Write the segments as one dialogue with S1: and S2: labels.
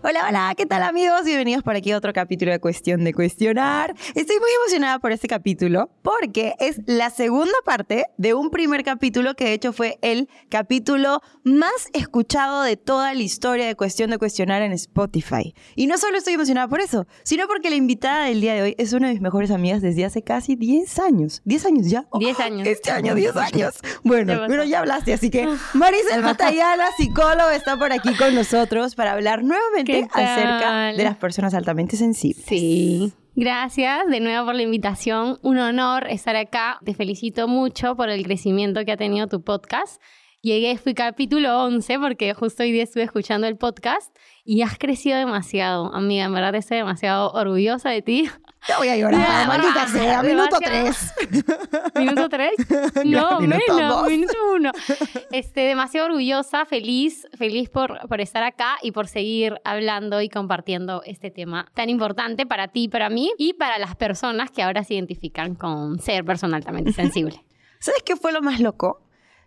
S1: Hola, hola, ¿qué tal amigos? Bienvenidos por aquí a otro capítulo de Cuestión de Cuestionar. Estoy muy emocionada por este capítulo porque es la segunda parte de un primer capítulo que de hecho fue el capítulo más escuchado de toda la historia de Cuestión de Cuestionar en Spotify. Y no solo estoy emocionada por eso, sino porque la invitada del día de hoy es una de mis mejores amigas desde hace casi 10 años. ¿10 años ya?
S2: 10 años.
S1: Este año 10 años. Bueno, pero ya hablaste, así que Marisa Matayala, psicóloga, está por aquí con nosotros para hablar nuevamente acerca de las personas altamente sensibles.
S2: Sí. Gracias de nuevo por la invitación. Un honor estar acá. Te felicito mucho por el crecimiento que ha tenido tu podcast. Llegué, fui capítulo 11 porque justo hoy día estuve escuchando el podcast y has crecido demasiado, amiga. En verdad estoy demasiado orgullosa de ti.
S1: Te voy a llorar, maldita sea. Minuto 3.
S2: ¿Minuto 3? No, menos, minuto 1. Este, demasiado orgullosa, feliz, feliz por, por estar acá y por seguir hablando y compartiendo este tema tan importante para ti, para mí y para las personas que ahora se identifican con ser persona altamente sensible.
S1: ¿Sabes qué fue lo más loco?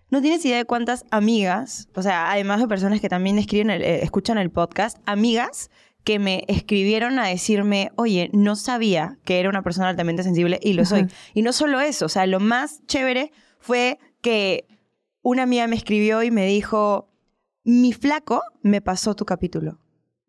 S1: No tienes idea de cuántas amigas, o sea, además de personas que también escriben eh, escuchan el podcast, amigas que me escribieron a decirme, oye, no sabía que era una persona altamente sensible y lo soy. Y no solo eso, o sea, lo más chévere fue que una amiga me escribió y me dijo, mi flaco me pasó tu capítulo.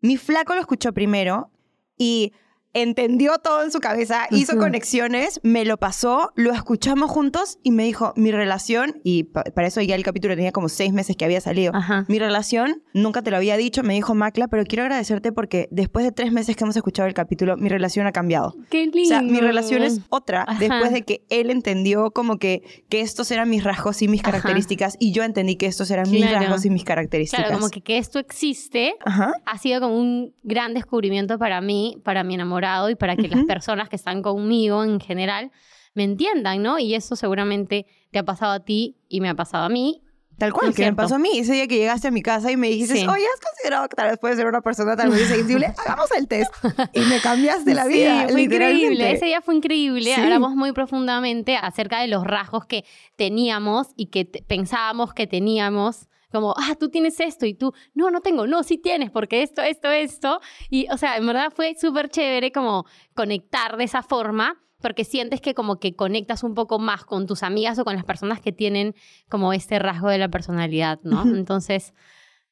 S1: Mi flaco lo escuchó primero y entendió todo en su cabeza, hizo conexiones, me lo pasó, lo escuchamos juntos y me dijo, mi relación, y para eso ya el capítulo tenía como seis meses que había salido, mi relación, nunca te lo había dicho, me dijo Macla, pero quiero agradecerte porque después de tres meses que hemos escuchado el capítulo, mi relación ha cambiado.
S2: Qué lindo. O
S1: sea, mi relación es otra después de que él entendió como que, que estos eran mis rasgos y mis características y yo entendí que estos eran mis rasgos y mis características.
S2: Claro, como que que esto existe ha sido como un gran descubrimiento para mí, para mi enamorado y para que las personas que están conmigo en general me entiendan, ¿no? Y eso seguramente te ha pasado a ti y me ha pasado a mí.
S1: Tal cual, que me pasó a mí. Ese día que llegaste a mi casa y me dijiste, oye, ¿has considerado que tal vez puedes ser una persona tal vez sensible? Hagamos el test. Y me cambiaste la vida.
S2: Sí, fue increíble. Ese día fue increíble. Hablamos muy profundamente acerca de los rasgos que teníamos y que pensábamos que teníamos como, ah, tú tienes esto y tú, no, no tengo, no, sí tienes, porque esto, esto, esto. Y, o sea, en verdad fue súper chévere como conectar de esa forma, porque sientes que como que conectas un poco más con tus amigas o con las personas que tienen como este rasgo de la personalidad, ¿no? Entonces,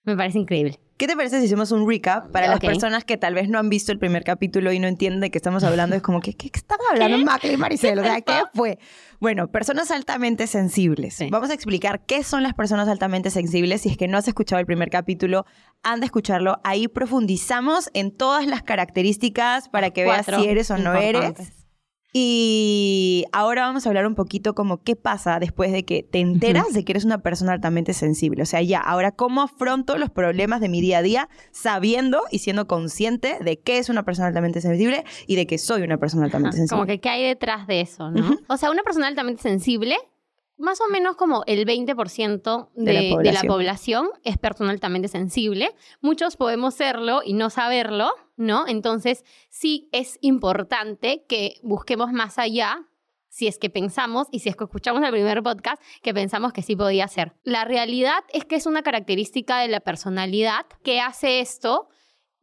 S2: me parece increíble.
S1: ¿Qué te parece si hacemos un recap para las personas que tal vez no han visto el primer capítulo y no entienden de qué estamos hablando? Es como, ¿qué, qué están hablando Macri y Maricel? O sea, ¿qué fue? Bueno, personas altamente sensibles. Vamos a explicar qué son las personas altamente sensibles. Si es que no has escuchado el primer capítulo, anda a escucharlo. Ahí profundizamos en todas las características para que veas si eres o no eres. Y ahora vamos a hablar un poquito como qué pasa después de que te enteras de que eres una persona altamente sensible. O sea, ya, ahora cómo afronto los problemas de mi día a día sabiendo y siendo consciente de que es una persona altamente sensible y de que soy una persona altamente sensible.
S2: Como que qué hay detrás de eso, ¿no? O sea, una persona altamente sensible más o menos como el 20% de, de, la población es persona altamente sensible. Muchos podemos serlo y no saberlo, ¿no? Entonces, sí es importante que busquemos más allá si es que pensamos y si es que escuchamos el primer podcast que pensamos que sí podía ser. La realidad es que es una característica de la personalidad que hace esto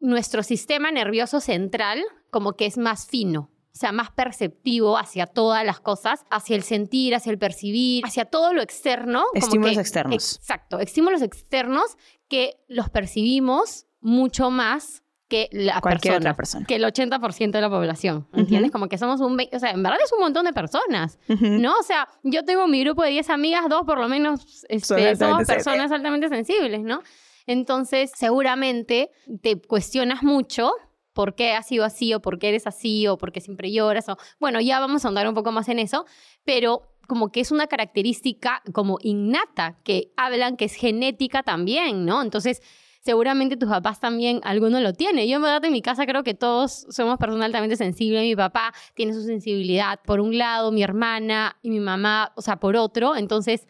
S2: nuestro sistema nervioso central como que es más fino sea, más perceptivo hacia todas las cosas, hacia el sentir, hacia el percibir, hacia todo lo externo.
S1: Estímulos externos.
S2: Exacto, estímulos externos que los percibimos mucho más que la
S1: Cualquier otra persona.
S2: Que el 80% de la población, ¿entiendes? Como que somos un... O sea, en verdad es un montón de personas, ¿no? O sea, yo tengo mi grupo de 10 amigas, dos por lo menos este, somos personas altamente sensibles, ¿no? Entonces, seguramente te cuestionas mucho por qué has sido así o por qué eres así o por qué siempre lloras. O, bueno, ya vamos a andar un poco más en eso, pero como que es una característica como innata, que hablan que es genética también, ¿no? Entonces, seguramente tus papás también, alguno lo tiene. Yo en verdad en mi casa creo que todos somos personas altamente sensibles. Mi papá tiene su sensibilidad por un lado, mi hermana y mi mamá, o sea, por otro. Entonces,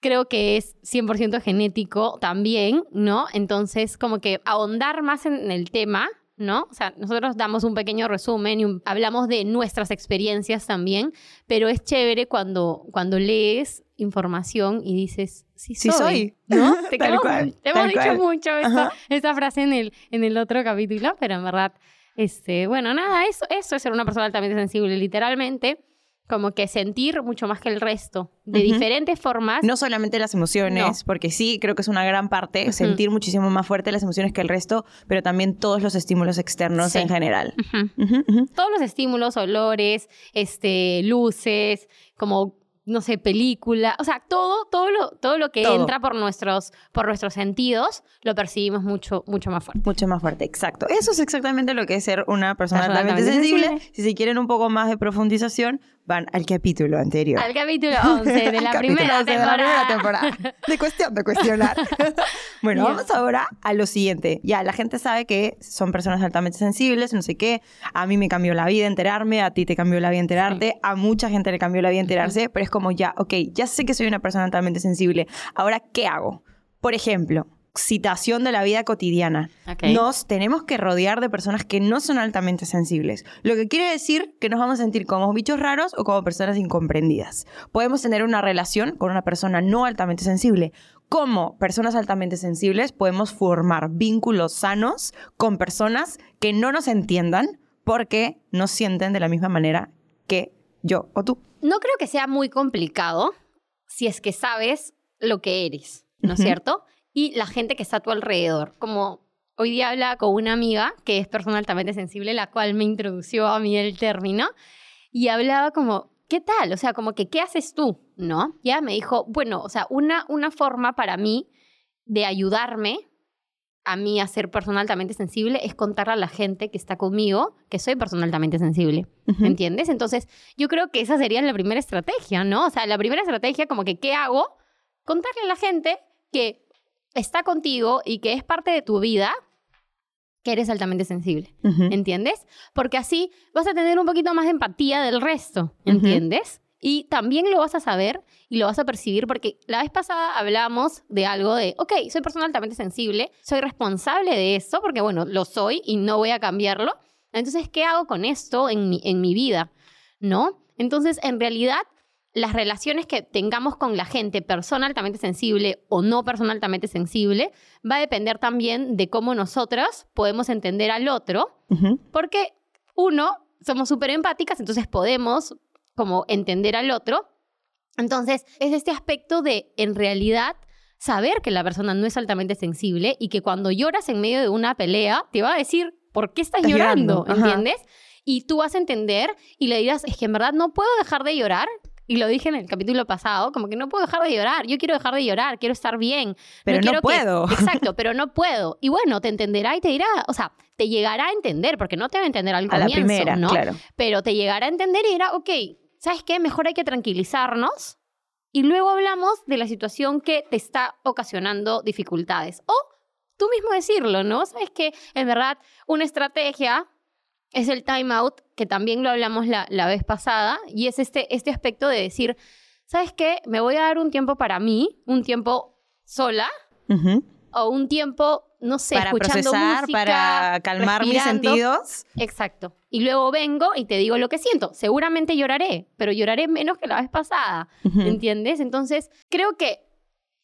S2: creo que es 100% genético también, ¿no? Entonces, como que ahondar más en el tema, ¿no? O sea, nosotros damos un pequeño resumen y hablamos de nuestras experiencias también, pero es chévere cuando, cuando lees información y dices, sí soy, ¿no? Te, hemos dicho mucho esta, frase en el, en el otro capítulo, pero en verdad, este, bueno, nada, eso, eso es ser una persona altamente sensible, literalmente como que sentir mucho más que el resto, de diferentes formas.
S1: No solamente las emociones, porque sí, creo que es una gran parte, sentir muchísimo más fuerte las emociones que el resto, pero también todos los estímulos externos en general.
S2: Todos los estímulos, olores, este, luces, como no sé, película, o sea, todo, todo lo, todo lo que entra por nuestros, por nuestros sentidos, lo percibimos mucho, mucho más fuerte.
S1: Mucho más fuerte, exacto. Eso es exactamente lo que es ser una persona altamente sensible. Si se quieren un poco más de profundización, van al capítulo anterior.
S2: Al capítulo 11 de la, primera, temporada.
S1: de cuestión de cuestionar. bueno, vamos ahora a lo siguiente. Ya, la gente sabe que son personas altamente sensibles, no sé qué. A mí me cambió la vida enterarme, a ti te cambió la vida enterarte, a mucha gente le cambió la vida enterarse, pero es como ya, ok, ya sé que soy una persona altamente sensible. Ahora, ¿qué hago? Por ejemplo, citación de la vida cotidiana. Nos tenemos que rodear de personas que no son altamente sensibles. Lo que quiere decir que nos vamos a sentir como bichos raros o como personas incomprendidas. Podemos tener una relación con una persona no altamente sensible. Como personas altamente sensibles podemos formar vínculos sanos con personas que no nos entiendan porque no sienten de la misma manera que yo o tú.
S2: No creo que sea muy complicado si es que sabes lo que eres, ¿no es cierto? Y la gente que está a tu alrededor. Como hoy día habla con una amiga que es persona altamente sensible, la cual me introdució a mí el término, y hablaba como, ¿qué tal? O sea, como que, ¿qué haces tú? ¿No? Ya me dijo, bueno, o sea, una, una forma para mí de ayudarme a mí a ser persona altamente sensible es contarle a la gente que está conmigo que soy persona altamente sensible. ¿Entiendes? Entonces, yo creo que esa sería la primera estrategia, ¿no? O sea, la primera estrategia como que, ¿qué hago? Contarle a la gente que está contigo y que es parte de tu vida, que eres altamente sensible, ¿entiendes? Porque así vas a tener un poquito más de empatía del resto, ¿entiendes? Y también lo vas a saber y lo vas a percibir porque la vez pasada hablamos de algo de, ok, soy persona altamente sensible, soy responsable de eso porque, bueno, lo soy y no voy a cambiarlo. Entonces, ¿qué hago con esto en mi, en mi vida? ¿No? Entonces, en realidad, las relaciones que tengamos con la gente, persona altamente sensible o no persona altamente sensible, va a depender también de cómo nosotros podemos entender al otro, porque uno, somos súper empáticas, entonces podemos como entender al otro. Entonces, es este aspecto de, en realidad, saber que la persona no es altamente sensible y que cuando lloras en medio de una pelea, te va a decir, ¿por qué estás, llorando? ¿Entiendes? Y tú vas a entender y le dirás, es que en verdad no puedo dejar de llorar y lo dije en el capítulo pasado, como que no puedo dejar de llorar, yo quiero dejar de llorar, quiero estar bien.
S1: Pero no, puedo.
S2: exacto, pero no puedo. Y bueno, te entenderá y te dirá, o sea, te llegará a entender, porque no te va a entender al comienzo, la primera, ¿no? Claro. Pero te llegará a entender y dirá, ok, ¿sabes qué? Mejor hay que tranquilizarnos y luego hablamos de la situación que te está ocasionando dificultades. O tú mismo decirlo, ¿no? Sabes que en verdad una estrategia es el time out, que también lo hablamos la, vez pasada, y es este, este aspecto de decir, ¿sabes qué? Me voy a dar un tiempo para mí, un tiempo sola, o un tiempo, no sé,
S1: para
S2: escuchando
S1: procesar, para calmar mis sentidos.
S2: Exacto. Y luego vengo y te digo lo que siento. Seguramente lloraré, pero lloraré menos que la vez pasada, ¿entiendes? Entonces, creo que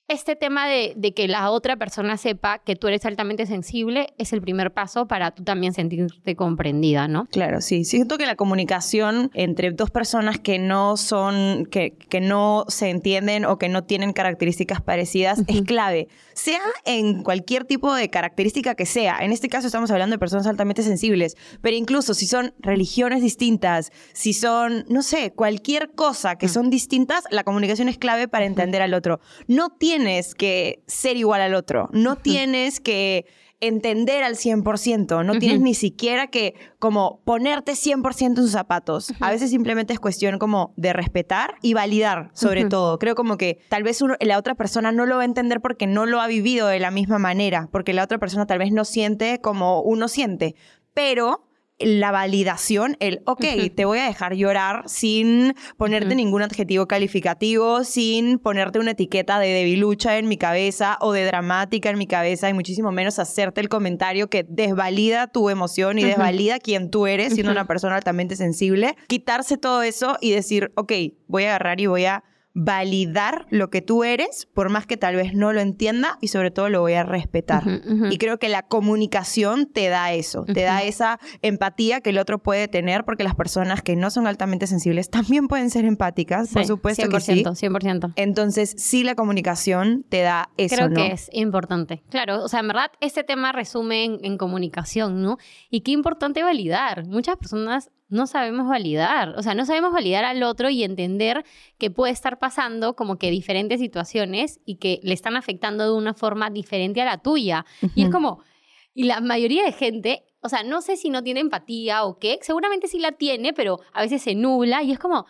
S2: este tema de, que la otra persona sepa que tú eres altamente sensible es el primer paso para tú también sentirte comprendida, ¿no?
S1: Claro, sí. Siento que la comunicación entre dos personas que no son, que, que no se entienden o que no tienen características parecidas es clave. Sea en cualquier tipo de característica que sea. En este caso estamos hablando de personas altamente sensibles, pero incluso si son religiones distintas, si son, no sé, cualquier cosa que son distintas, la comunicación es clave para entender al otro. No tiene tienes que ser igual al otro, no tienes que entender al 100%, no tienes ni siquiera que como ponerte 100% en sus zapatos. A veces simplemente es cuestión como de respetar y validar, sobre todo. Creo como que tal vez la otra persona no lo va a entender porque no lo ha vivido de la misma manera, porque la otra persona tal vez no siente como uno siente, pero la validación, el, ok, te voy a dejar llorar sin ponerte ningún adjetivo calificativo, sin ponerte una etiqueta de debilucha en mi cabeza o de dramática en mi cabeza y muchísimo menos hacerte el comentario que desvalida tu emoción y desvalida quién tú eres siendo una persona altamente sensible. Quitarse todo eso y decir, ok, voy a agarrar y voy a validar lo que tú eres, por más que tal vez no lo entienda y sobre todo lo voy a respetar. Y creo que la comunicación te da eso, te da esa empatía que el otro puede tener porque las personas que no son altamente sensibles también pueden ser empáticas, por supuesto que sí.
S2: 100%.
S1: Entonces, sí la comunicación te da eso,
S2: Creo que es importante. Claro, o sea, en verdad este tema resume en comunicación, ¿no? Y qué importante validar. Muchas personas no sabemos validar, o sea, no sabemos validar al otro y entender que puede estar pasando como que diferentes situaciones y que le están afectando de una forma diferente a la tuya. Y es como, y la mayoría de gente, o sea, no sé si no tiene empatía o qué, seguramente sí la tiene, pero a veces se nubla y es como,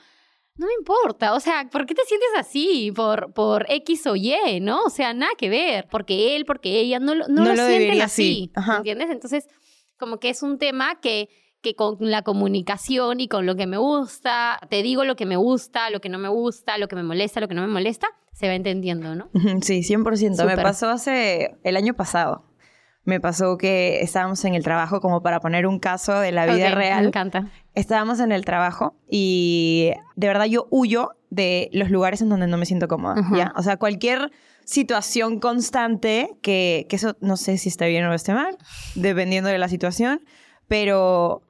S2: no me importa, o sea, ¿por qué te sientes así? Por, por X o Y, ¿no? O sea, nada que ver, porque él, porque ella no, no, lo, sienten así, ¿entiendes? Entonces, como que es un tema que que con la comunicación y con lo que me gusta, te digo lo que me gusta, lo que no me gusta, lo que me molesta, lo que no me molesta, se va entendiendo, ¿no?
S1: Sí, 100%. Me pasó hace el año pasado. Me pasó que estábamos en el trabajo, como para poner un caso de la vida real.
S2: Me encanta.
S1: Estábamos en el trabajo y de verdad yo huyo de los lugares en donde no me siento cómoda. ¿ya? O sea, cualquier situación constante, que, que eso no sé si está bien o esté mal, dependiendo de la situación, pero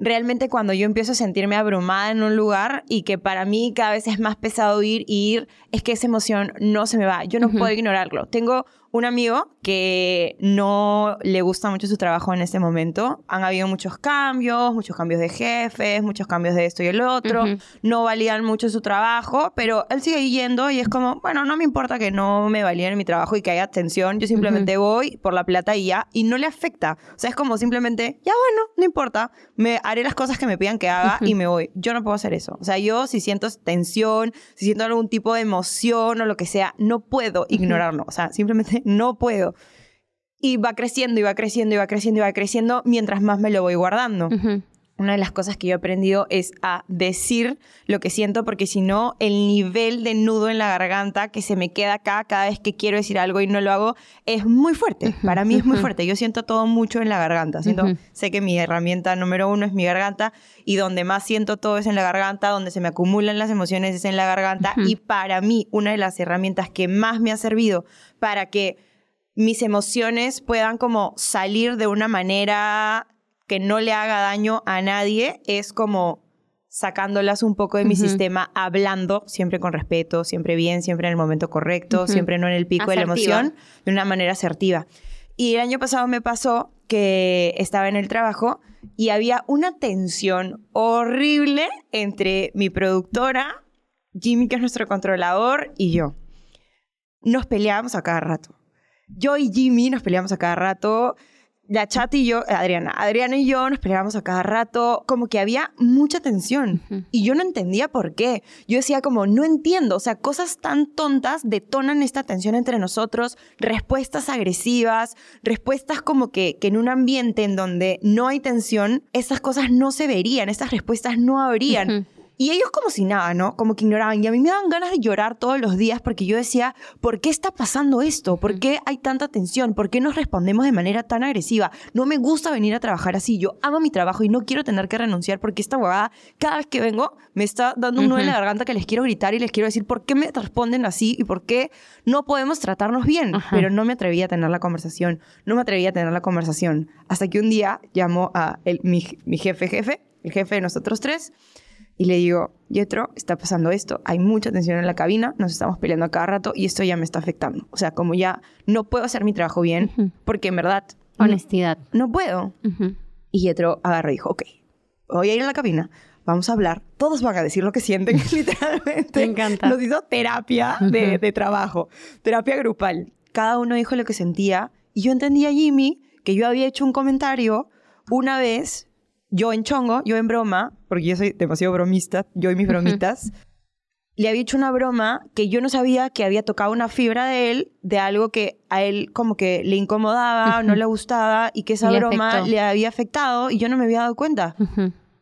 S1: realmente cuando yo empiezo a sentirme abrumada en un lugar y que para mí cada vez es más pesado ir y ir, es que esa emoción no se me va. Yo no puedo ignorarlo. Tengo un amigo que no le gusta mucho su trabajo en este momento. Han habido muchos cambios, muchos cambios de jefes, muchos cambios de esto y el otro. No valían mucho su trabajo, pero él sigue yendo y es como, bueno, no me importa que no me valían mi trabajo y que haya tensión. Yo simplemente voy por la plata y ya, y no le afecta. O sea, es como simplemente, ya bueno, no importa, me haré las cosas que me pidan que haga y me voy. Yo no puedo hacer eso. O sea, yo si siento tensión, si siento algún tipo de emoción o lo que sea, no puedo ignorarlo. O sea, simplemente no puedo. Y va creciendo y va creciendo y va creciendo y va creciendo mientras más me lo voy guardando. Una de las cosas que yo he aprendido es a decir lo que siento, porque si no, el nivel de nudo en la garganta que se me queda acá cada vez que quiero decir algo y no lo hago es muy fuerte. Para mí es muy fuerte. Yo siento todo mucho en la garganta. Siento, sé que mi herramienta número uno es mi garganta y donde más siento todo es en la garganta, donde se me acumulan las emociones es en la garganta. Y para mí, una de las herramientas que más me ha servido para que mis emociones puedan como salir de una manera que no le haga daño a nadie, es como sacándolas un poco de mi sistema, hablando siempre con respeto, siempre bien, siempre en el momento correcto, siempre no en el pico de la emoción, de una manera asertiva. Y el año pasado me pasó que estaba en el trabajo y había una tensión horrible entre mi productora, Jimmy, que es nuestro controlador, y yo. Nos peleábamos a cada rato. Yo y Jimmy nos peleábamos a cada rato la chat y yo, Adriana, Adriana y yo nos peleábamos a cada rato, como que había mucha tensión y yo no entendía por qué. Yo decía como, no entiendo, o sea, cosas tan tontas detonan esta tensión entre nosotros, respuestas agresivas, respuestas como que, que en un ambiente en donde no hay tensión, esas cosas no se verían, esas respuestas no habrían. Y ellos como si nada, ¿no? Como que ignoraban. Y a mí me daban ganas de llorar todos los días porque yo decía, ¿por qué está pasando esto? ¿Por qué hay tanta tensión? ¿Por qué nos respondemos de manera tan agresiva? No me gusta venir a trabajar así. Yo amo mi trabajo y no quiero tener que renunciar porque esta huevada, cada vez que vengo, me está dando un nudo en la garganta que les quiero gritar y les quiero decir, ¿por qué me responden así? ¿Y por qué no podemos tratarnos bien? Pero no me atreví a tener la conversación. No me atreví a tener la conversación. Hasta que un día llamó a mi, mi jefe jefe, el jefe de nosotros tres, y le digo, Yetro, está pasando esto, hay mucha tensión en la cabina, nos estamos peleando a cada rato y esto ya me está afectando. O sea, como ya no puedo hacer mi trabajo bien, porque en verdad...
S2: Honestidad.
S1: No, puedo. Y Yetro agarró y dijo, ok, voy a ir a la cabina, vamos a hablar, todos van a decir lo que sienten, literalmente.
S2: Me encanta.
S1: Nos hizo terapia de, de trabajo, terapia grupal. Cada uno dijo lo que sentía y yo entendía a Jimmy que yo había hecho un comentario una vez, yo en chongo, yo en broma, porque yo soy demasiado bromista, yo y mis bromitas, le había hecho una broma que yo no sabía que había tocado una fibra de él, de algo que a él como que le incomodaba, o no le gustaba, y que esa broma le había afectado y yo no me había dado cuenta.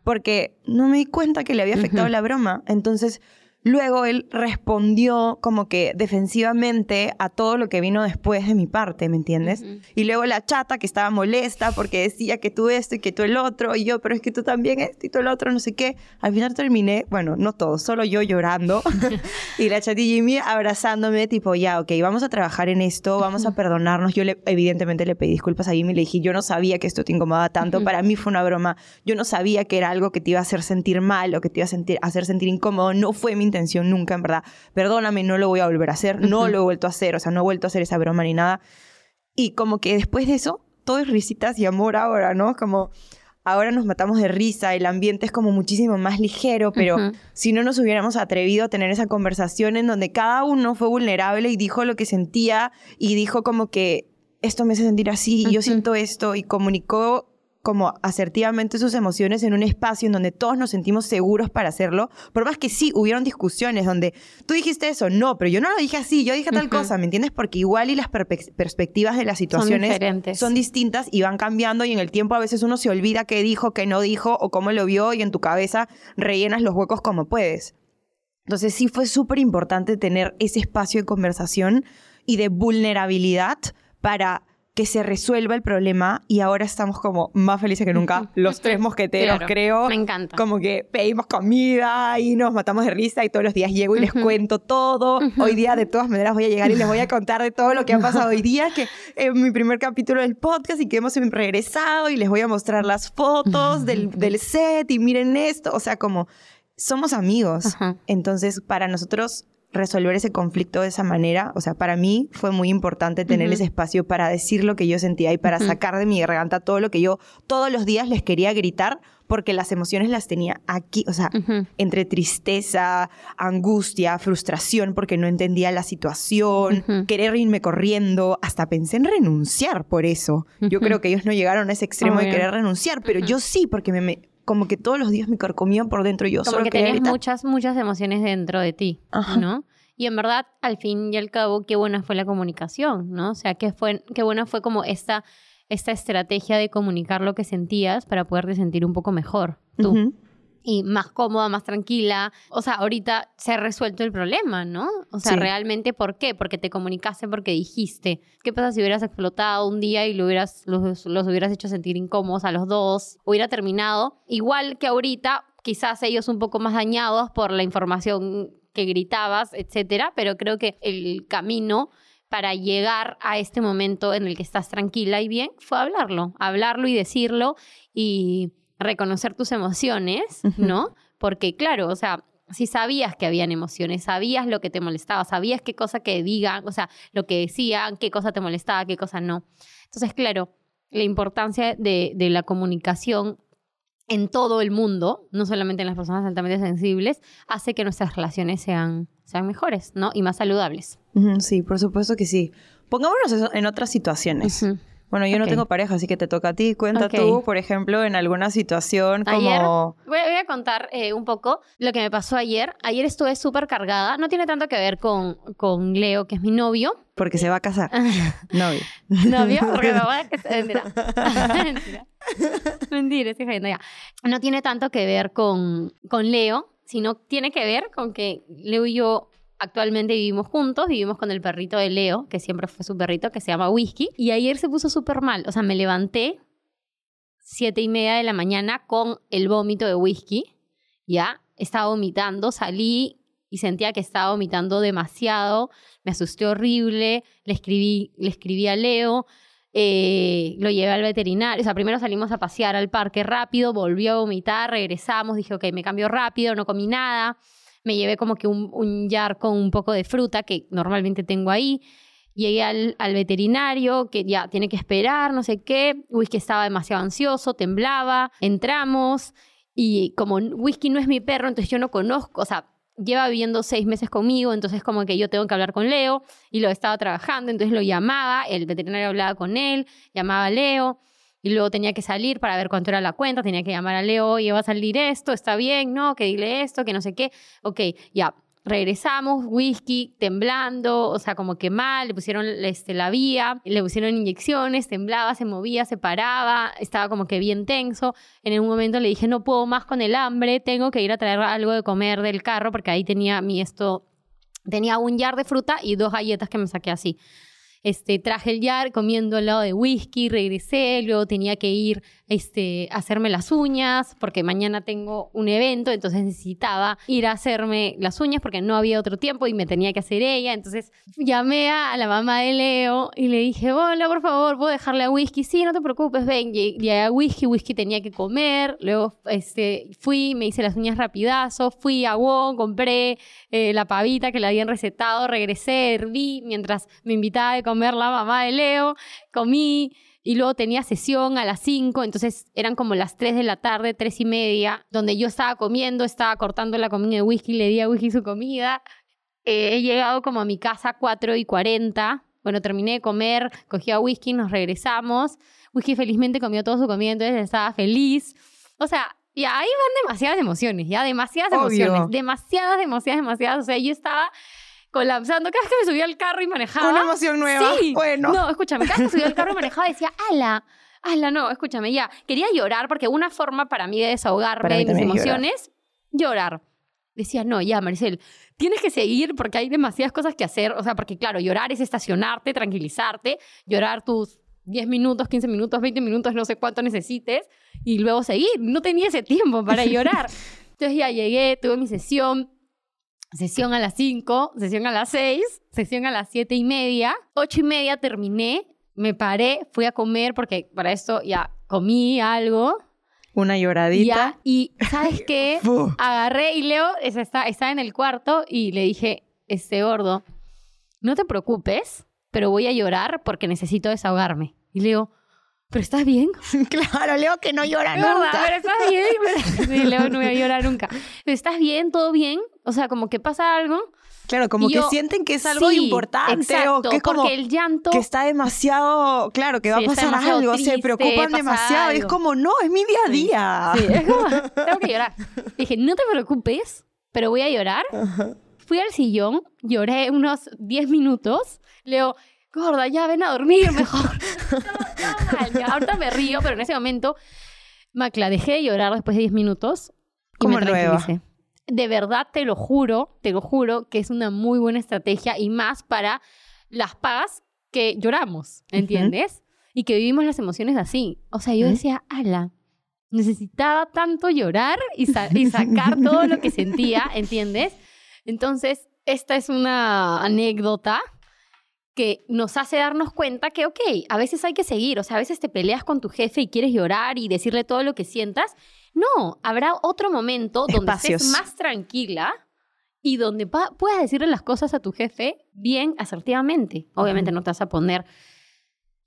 S1: Porque no me di cuenta que le había afectado la broma. Entonces Luego él respondió como que defensivamente a todo lo que vino después de mi parte, ¿me entiendes? Y luego la chata que estaba molesta porque decía que tú esto y que tú el otro, y yo, pero es que tú también esto y tú el otro, no sé qué. Al final terminé, bueno, no todo, solo yo llorando y la chatilla Jimmy abrazándome, tipo, ya, ok, vamos a trabajar en esto, vamos a perdonarnos. Yo le, evidentemente le pedí disculpas a Jimmy, le dije, yo no sabía que esto te incomodaba tanto, para mí fue una broma, yo no sabía que era algo que te iba a hacer sentir mal o que te iba a sentir, hacer sentir incómodo, no fue mi intención nunca, en verdad. Perdóname, no lo voy a volver a hacer, no lo he vuelto a hacer, o sea, no he vuelto a hacer esa broma ni nada. Y como que después de eso, todo es risitas y amor ahora, ¿no? Como ahora nos matamos de risa, el ambiente es como muchísimo más ligero, pero si no nos hubiéramos atrevido a tener esa conversación en donde cada uno fue vulnerable y dijo lo que sentía y dijo como que esto me hace sentir así, yo siento esto y comunicó como asertivamente sus emociones en un espacio en donde todos nos sentimos seguros para hacerlo, por más que sí hubieron discusiones donde tú dijiste eso, no, pero yo no lo dije así, yo dije tal cosa, ¿me entiendes? Porque igual y las perspectivas de las situaciones son, son, distintas y van cambiando y en el tiempo a veces uno se olvida qué dijo, qué no dijo o cómo lo vio y en tu cabeza rellenas los huecos como puedes. Entonces sí fue súper importante tener ese espacio de conversación y de vulnerabilidad para que se resuelva el problema y ahora estamos como más felices que nunca. Los tres mosqueteros, creo.
S2: Me encanta.
S1: Como que pedimos comida y nos matamos de risa y todos los días llego y les cuento todo. Hoy día, de todas maneras, voy a llegar y les voy a contar de todo lo que ha pasado hoy día, que es mi primer capítulo del podcast y que hemos regresado y les voy a mostrar las fotos del, del set y miren esto. O sea, como somos amigos. Entonces, para nosotros resolver ese conflicto de esa manera. O sea, para mí fue muy importante tener ese espacio para decir lo que yo sentía y para sacar de mi garganta todo lo que yo todos los días les quería gritar porque las emociones las tenía aquí, o sea, entre tristeza, angustia, frustración porque no entendía la situación, querer irme corriendo, hasta pensé en renunciar por eso. Yo creo que ellos no llegaron a ese extremo de querer renunciar, pero yo sí, porque me, como que todos los días me carcomían por dentro yo
S2: como que tenías muchas, muchas emociones dentro de ti, ¿no? Y en verdad, al fin y al cabo, qué buena fue la comunicación, ¿no? O sea, qué, fue, qué buena fue como esta, esta estrategia de comunicar lo que sentías para poderte sentir un poco mejor tú y más cómoda, más tranquila. O sea, ahorita se ha resuelto el problema, ¿no? O sea, realmente, ¿por qué? Porque te comunicaste, porque dijiste. ¿Qué pasa si hubieras explotado un día y lo hubieras, los, los hubieras hecho sentir incómodos a los dos? Hubiera terminado. Igual que ahorita, quizás ellos un poco más dañados por la información que gritabas, etcétera, pero creo que el camino para llegar a este momento en el que estás tranquila y bien fue hablarlo, hablarlo y decirlo y reconocer tus emociones, ¿no? Porque claro, o sea, si sabías que habían emociones, sabías lo que te molestaba, sabías qué cosa que digan, o sea, lo que decían, qué cosa te molestaba, qué cosa no. Entonces, claro, la importancia de, de la comunicación en todo el mundo, no solamente en las personas altamente sensibles, hace que nuestras relaciones sean, sean mejores, ¿no? Y más saludables.
S1: Sí, por supuesto que sí. Pongámonos en otras situaciones. Bueno, yo no tengo pareja, así que te toca a ti. Cuenta tú, por ejemplo, en alguna situación como...
S2: voy, a contar eh, un poco lo que me pasó ayer. Ayer estuve súper cargada. No tiene tanto que ver con, con Leo, que es mi novio.
S1: Porque se va a casar. novio.
S2: novio, porque me voy a casar. Mentira. Mentira. Mentira, estoy jodiendo ya. No tiene tanto que ver con, con Leo, sino tiene que ver con que Leo y yo Actualmente vivimos juntos, vivimos con el perrito de Leo, que siempre fue su perrito, que se llama Whisky. Y ayer se puso súper mal. O sea, me levanté siete y media de la mañana con el vómito de Whisky. Ya, estaba vomitando, salí y sentía que estaba vomitando demasiado. Me asusté horrible. Le escribí, le escribí a Leo. Eh, lo llevé al veterinario. O sea, primero salimos a pasear al parque rápido, volvió a vomitar, regresamos, dije, ok, me cambio rápido, no comí nada me llevé como que un, un jar con un poco de fruta que normalmente tengo ahí. Llegué al, al, veterinario, que ya tiene que esperar, no sé qué. Whisky estaba demasiado ansioso, temblaba. Entramos y como Whisky no es mi perro, entonces yo no conozco, o sea, lleva viviendo seis meses conmigo, entonces como que yo tengo que hablar con Leo y lo estaba trabajando, entonces lo llamaba, el veterinario hablaba con él, llamaba a Leo y luego tenía que salir para ver cuánto era la cuenta, tenía que llamar a Leo, oye, va a salir esto, está bien, no, que dile esto, que no sé qué, ok, ya, regresamos, whisky, temblando, o sea, como que mal, le pusieron este, la vía, le pusieron inyecciones, temblaba, se movía, se paraba, estaba como que bien tenso. En un momento le dije, no puedo más con el hambre, tengo que ir a traer algo de comer del carro, porque ahí tenía mi esto, tenía un jar de fruta y dos galletas que me saqué así. Este, traje el jar comiendo al lado de whisky, regresé, luego tenía que ir este, hacerme las uñas porque mañana tengo un evento, entonces necesitaba ir a hacerme las uñas porque no había otro tiempo y me tenía que hacer ella. Entonces llamé a la mamá de Leo y le dije, hola, por favor, ¿puedo dejarle a whisky? Sí, no te preocupes, ven. Y, a whisky, whisky tenía que comer. Luego este, fui, me hice las uñas rapidazo, fui a Wong, compré eh, la pavita que le habían recetado, regresé, herví mientras me invitaba a comer la mamá de Leo, comí y luego tenía sesión a las 5, entonces eran como las 3 de la tarde, 3 y media, donde yo estaba comiendo, estaba cortando la comida de whisky, le di a whisky su comida. Eh, he llegado como a mi casa a 4 y 40. Bueno, terminé de comer, cogí a whisky, nos regresamos. Whisky felizmente comió toda su comida, entonces estaba feliz. O sea, y ahí van demasiadas emociones, ya demasiadas emociones, demasiadas, demasiadas, demasiadas. O sea, yo estaba colapsando. Cada vez que me subía al carro y manejaba.
S1: Una emoción nueva. Sí. Bueno.
S2: No, escúchame, cada vez que subía al carro y manejaba decía, ala. Ala, no, escúchame, ya. Quería llorar porque una forma para mí de desahogarme de mis emociones, llorar. Decía, no, ya, Maricel, tienes que seguir porque hay demasiadas cosas que hacer. O sea, porque claro, llorar es estacionarte, tranquilizarte, llorar tus 10 minutos, 15 minutos, 20 minutos, no sé cuánto necesites, y luego seguir. No tenía ese tiempo para llorar. Entonces ya llegué, tuve mi sesión, Sesión a las 5, sesión a las 6, sesión a las 7 y media. 8 y media terminé, me paré, fui a comer porque para esto ya comí algo.
S1: Una lloradita.
S2: y ¿sabes qué? Agarré y Leo está, está en el cuarto y le dije, este gordo, no te preocupes, pero voy a llorar porque necesito desahogarme. Y Leo, ¿pero estás bien?
S1: claro, Leo que no llora nunca.
S2: ¿Pero estás bien? sí, Leo no voy a llorar nunca. ¿Estás bien? ¿Todo bien? O sea, como que pasa algo.
S1: Claro, como que sienten que es algo importante o que es como
S2: porque el llanto
S1: que está demasiado, claro, que va a pasar algo, se preocupan demasiado, y es como, no, es mi día a día.
S2: Sí, es como, tengo que llorar. Dije, no te preocupes, pero voy a llorar. Fui al sillón, lloré unos 10 minutos, leo, gorda, ya ven a dormir mejor. ya, ahorita me río, pero en ese momento, Macla, dejé de llorar después de 10 minutos. Y como me nueva. De verdad, te lo juro, te lo juro que es una muy buena estrategia y más para las paz que lloramos, ¿entiendes? Y que vivimos las emociones así. O sea, yo decía, ala, necesitaba tanto llorar y, y sacar todo lo que sentía, ¿entiendes? Entonces, esta es una anécdota que nos hace darnos cuenta que, ok, a veces hay que seguir, o sea, a veces te peleas con tu jefe y quieres llorar y decirle todo lo que sientas. No, habrá otro momento donde estés más tranquila y donde puedas decirle las cosas a tu jefe bien asertivamente. Obviamente no te vas a poner...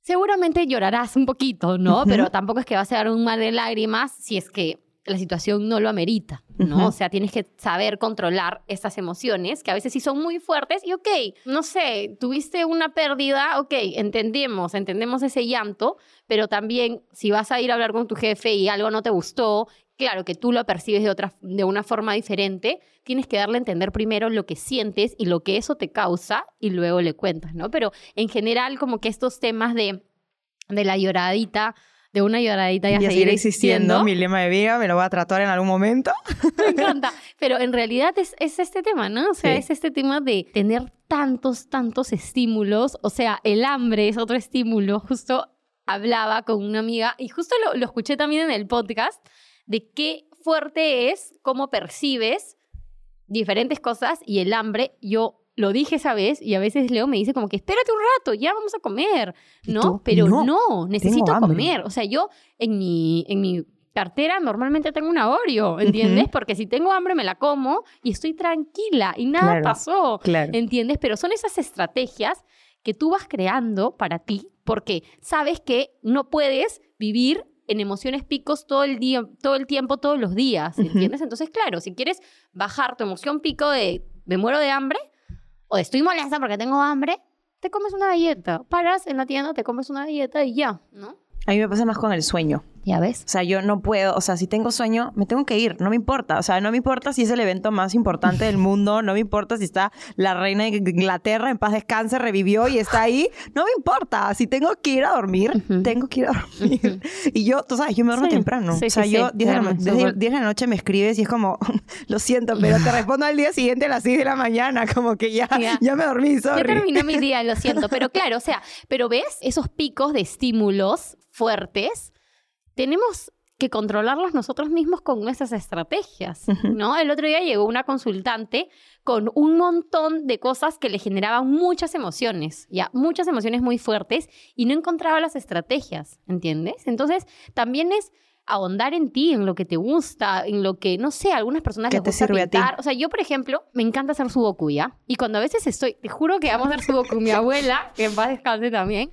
S2: Seguramente llorarás un poquito, ¿no? Pero tampoco es que vas a dar un mar de lágrimas si es que la situación no lo amerita, ¿no? O sea, tienes que saber controlar estas emociones que a veces sí son muy fuertes y, ok, no sé, tuviste una pérdida, ok, entendemos, entendemos ese llanto, pero también si vas a ir a hablar con tu jefe y algo no te gustó, claro que tú lo percibes de, otra, de una forma diferente, tienes que darle a entender primero lo que sientes y lo que eso te causa y luego le cuentas, ¿no? Pero en general, como que estos temas de, de la lloradita, de una lloradita y a, seguir, existiendo.
S1: Mi lema de vida, me lo voy a tratar en algún momento.
S2: Me encanta. Pero en realidad es, es este tema, ¿no? O sea, es este tema de tener tantos, tantos estímulos. O sea, el hambre es otro estímulo. Justo hablaba con una amiga y justo lo, lo escuché también en el podcast de qué fuerte es cómo percibes diferentes cosas y el hambre. Yo lo dije esa vez y a veces Leo me dice como que espérate un rato, ya vamos a comer, ¿no? Pero no, necesito comer. O sea, yo en mi, en mi cartera normalmente tengo una Oreo, ¿entiendes? Porque si tengo hambre me la como y estoy tranquila y nada pasó, ¿entiendes? Pero son esas estrategias que tú vas creando para ti porque sabes que no puedes vivir en emociones picos todo el día, todo el tiempo, todos los días, ¿entiendes? Entonces, claro, si quieres bajar tu emoción pico de me muero de hambre o estoy molesta porque tengo hambre, te comes una galleta. Paras en la tienda, te comes una galleta y ya, ¿no?
S1: A mí me pasa más con el sueño.
S2: Ya ves.
S1: O sea, yo no puedo, o sea, si tengo sueño, me tengo que ir, no me importa. O sea, no me importa si es el evento más importante del mundo, no me importa si está la reina de Inglaterra en paz descanse, revivió y está ahí, no me importa. Si tengo que ir a dormir, tengo que ir a dormir. y yo, tú sabes, yo me duermo temprano. o sea, yo 10 de, la noche me escribes y es como, lo siento, pero te respondo al día siguiente a las 6 de la mañana, como que ya, ya me dormí, sorry.
S2: Ya terminó mi día, lo siento. Pero claro, o sea, pero ves esos picos de estímulos fuertes tenemos que controlarlos nosotros mismos con nuestras estrategias, ¿no? El otro día llegó una consultante con un montón de cosas que le generaban muchas emociones, ya, muchas emociones muy fuertes y no encontraba las estrategias, ¿entiendes? Entonces, también es ahondar en ti, en lo que te gusta, en lo que, no sé, algunas personas
S1: que te sirve a ti?
S2: O sea, yo, por ejemplo, me encanta hacer sudoku, ¿ya? Y cuando a veces estoy, te juro que vamos a hacer sudoku, mi abuela, que en paz descanse también,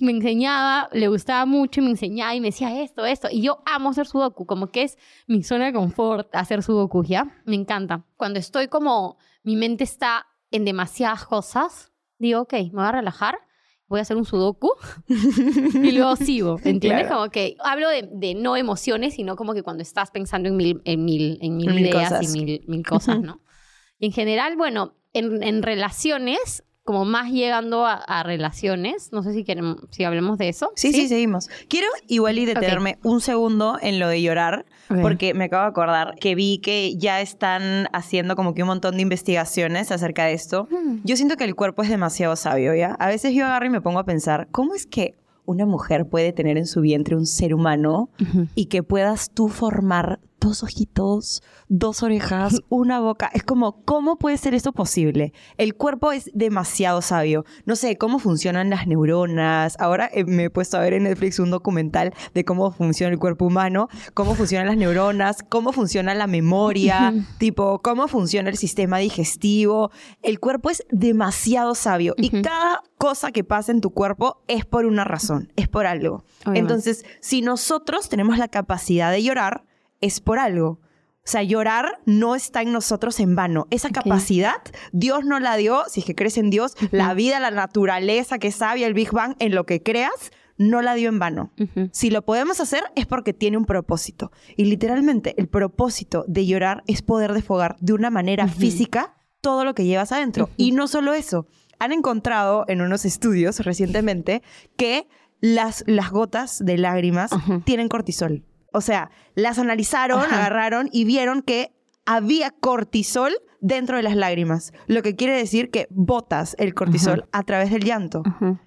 S2: me enseñaba, le gustaba mucho y me enseñaba y me decía esto, esto. Y yo amo hacer sudoku, como que es mi zona de confort hacer sudoku, ¿ya? Me encanta. Cuando estoy como, mi mente está en demasiadas cosas, digo, ok, me voy a relajar, voy a hacer un sudoku y luego sigo, ¿entiendes? Como que hablo de, no emociones, sino como que cuando estás pensando en mil, en mil, en mil, ideas y mil, mil cosas, ¿no? Y en general, bueno, en, en relaciones como más llegando a, relaciones. No sé si quieren, si hablemos de eso.
S1: Sí, sí, seguimos. Quiero igual y detenerme un segundo en lo de llorar, porque me acabo de acordar que vi que ya están haciendo como que un montón de investigaciones acerca de esto. Yo siento que el cuerpo es demasiado sabio, ¿ya? A veces yo agarro y me pongo a pensar, ¿cómo es que una mujer puede tener en su vientre un ser humano y que puedas tú formar dos ojitos, dos orejas, una boca. Es como, ¿cómo puede ser eso posible? El cuerpo es demasiado sabio. No sé cómo funcionan las neuronas. Ahora eh, me he puesto a ver en Netflix un documental de cómo funciona el cuerpo humano, cómo funcionan las neuronas, cómo funciona la memoria, tipo, cómo funciona el sistema digestivo. El cuerpo es demasiado sabio y cada cosa que pasa en tu cuerpo es por una razón, es por algo. Entonces, si nosotros tenemos la capacidad de llorar, es por algo. O sea, llorar no está en nosotros en vano. Esa capacidad, Dios no la dio, si es que crees en Dios, la vida, la naturaleza que sabe el Big Bang, en lo que creas, no la dio en vano. Si lo podemos hacer es porque tiene un propósito. Y literalmente el propósito de llorar es poder desfogar de una manera física todo lo que llevas adentro. Y no solo eso. Han encontrado en unos estudios recientemente que las, las gotas de lágrimas tienen cortisol. O sea, las analizaron, agarraron y vieron que había cortisol dentro de las lágrimas, lo que quiere decir que botas el cortisol a través del llanto.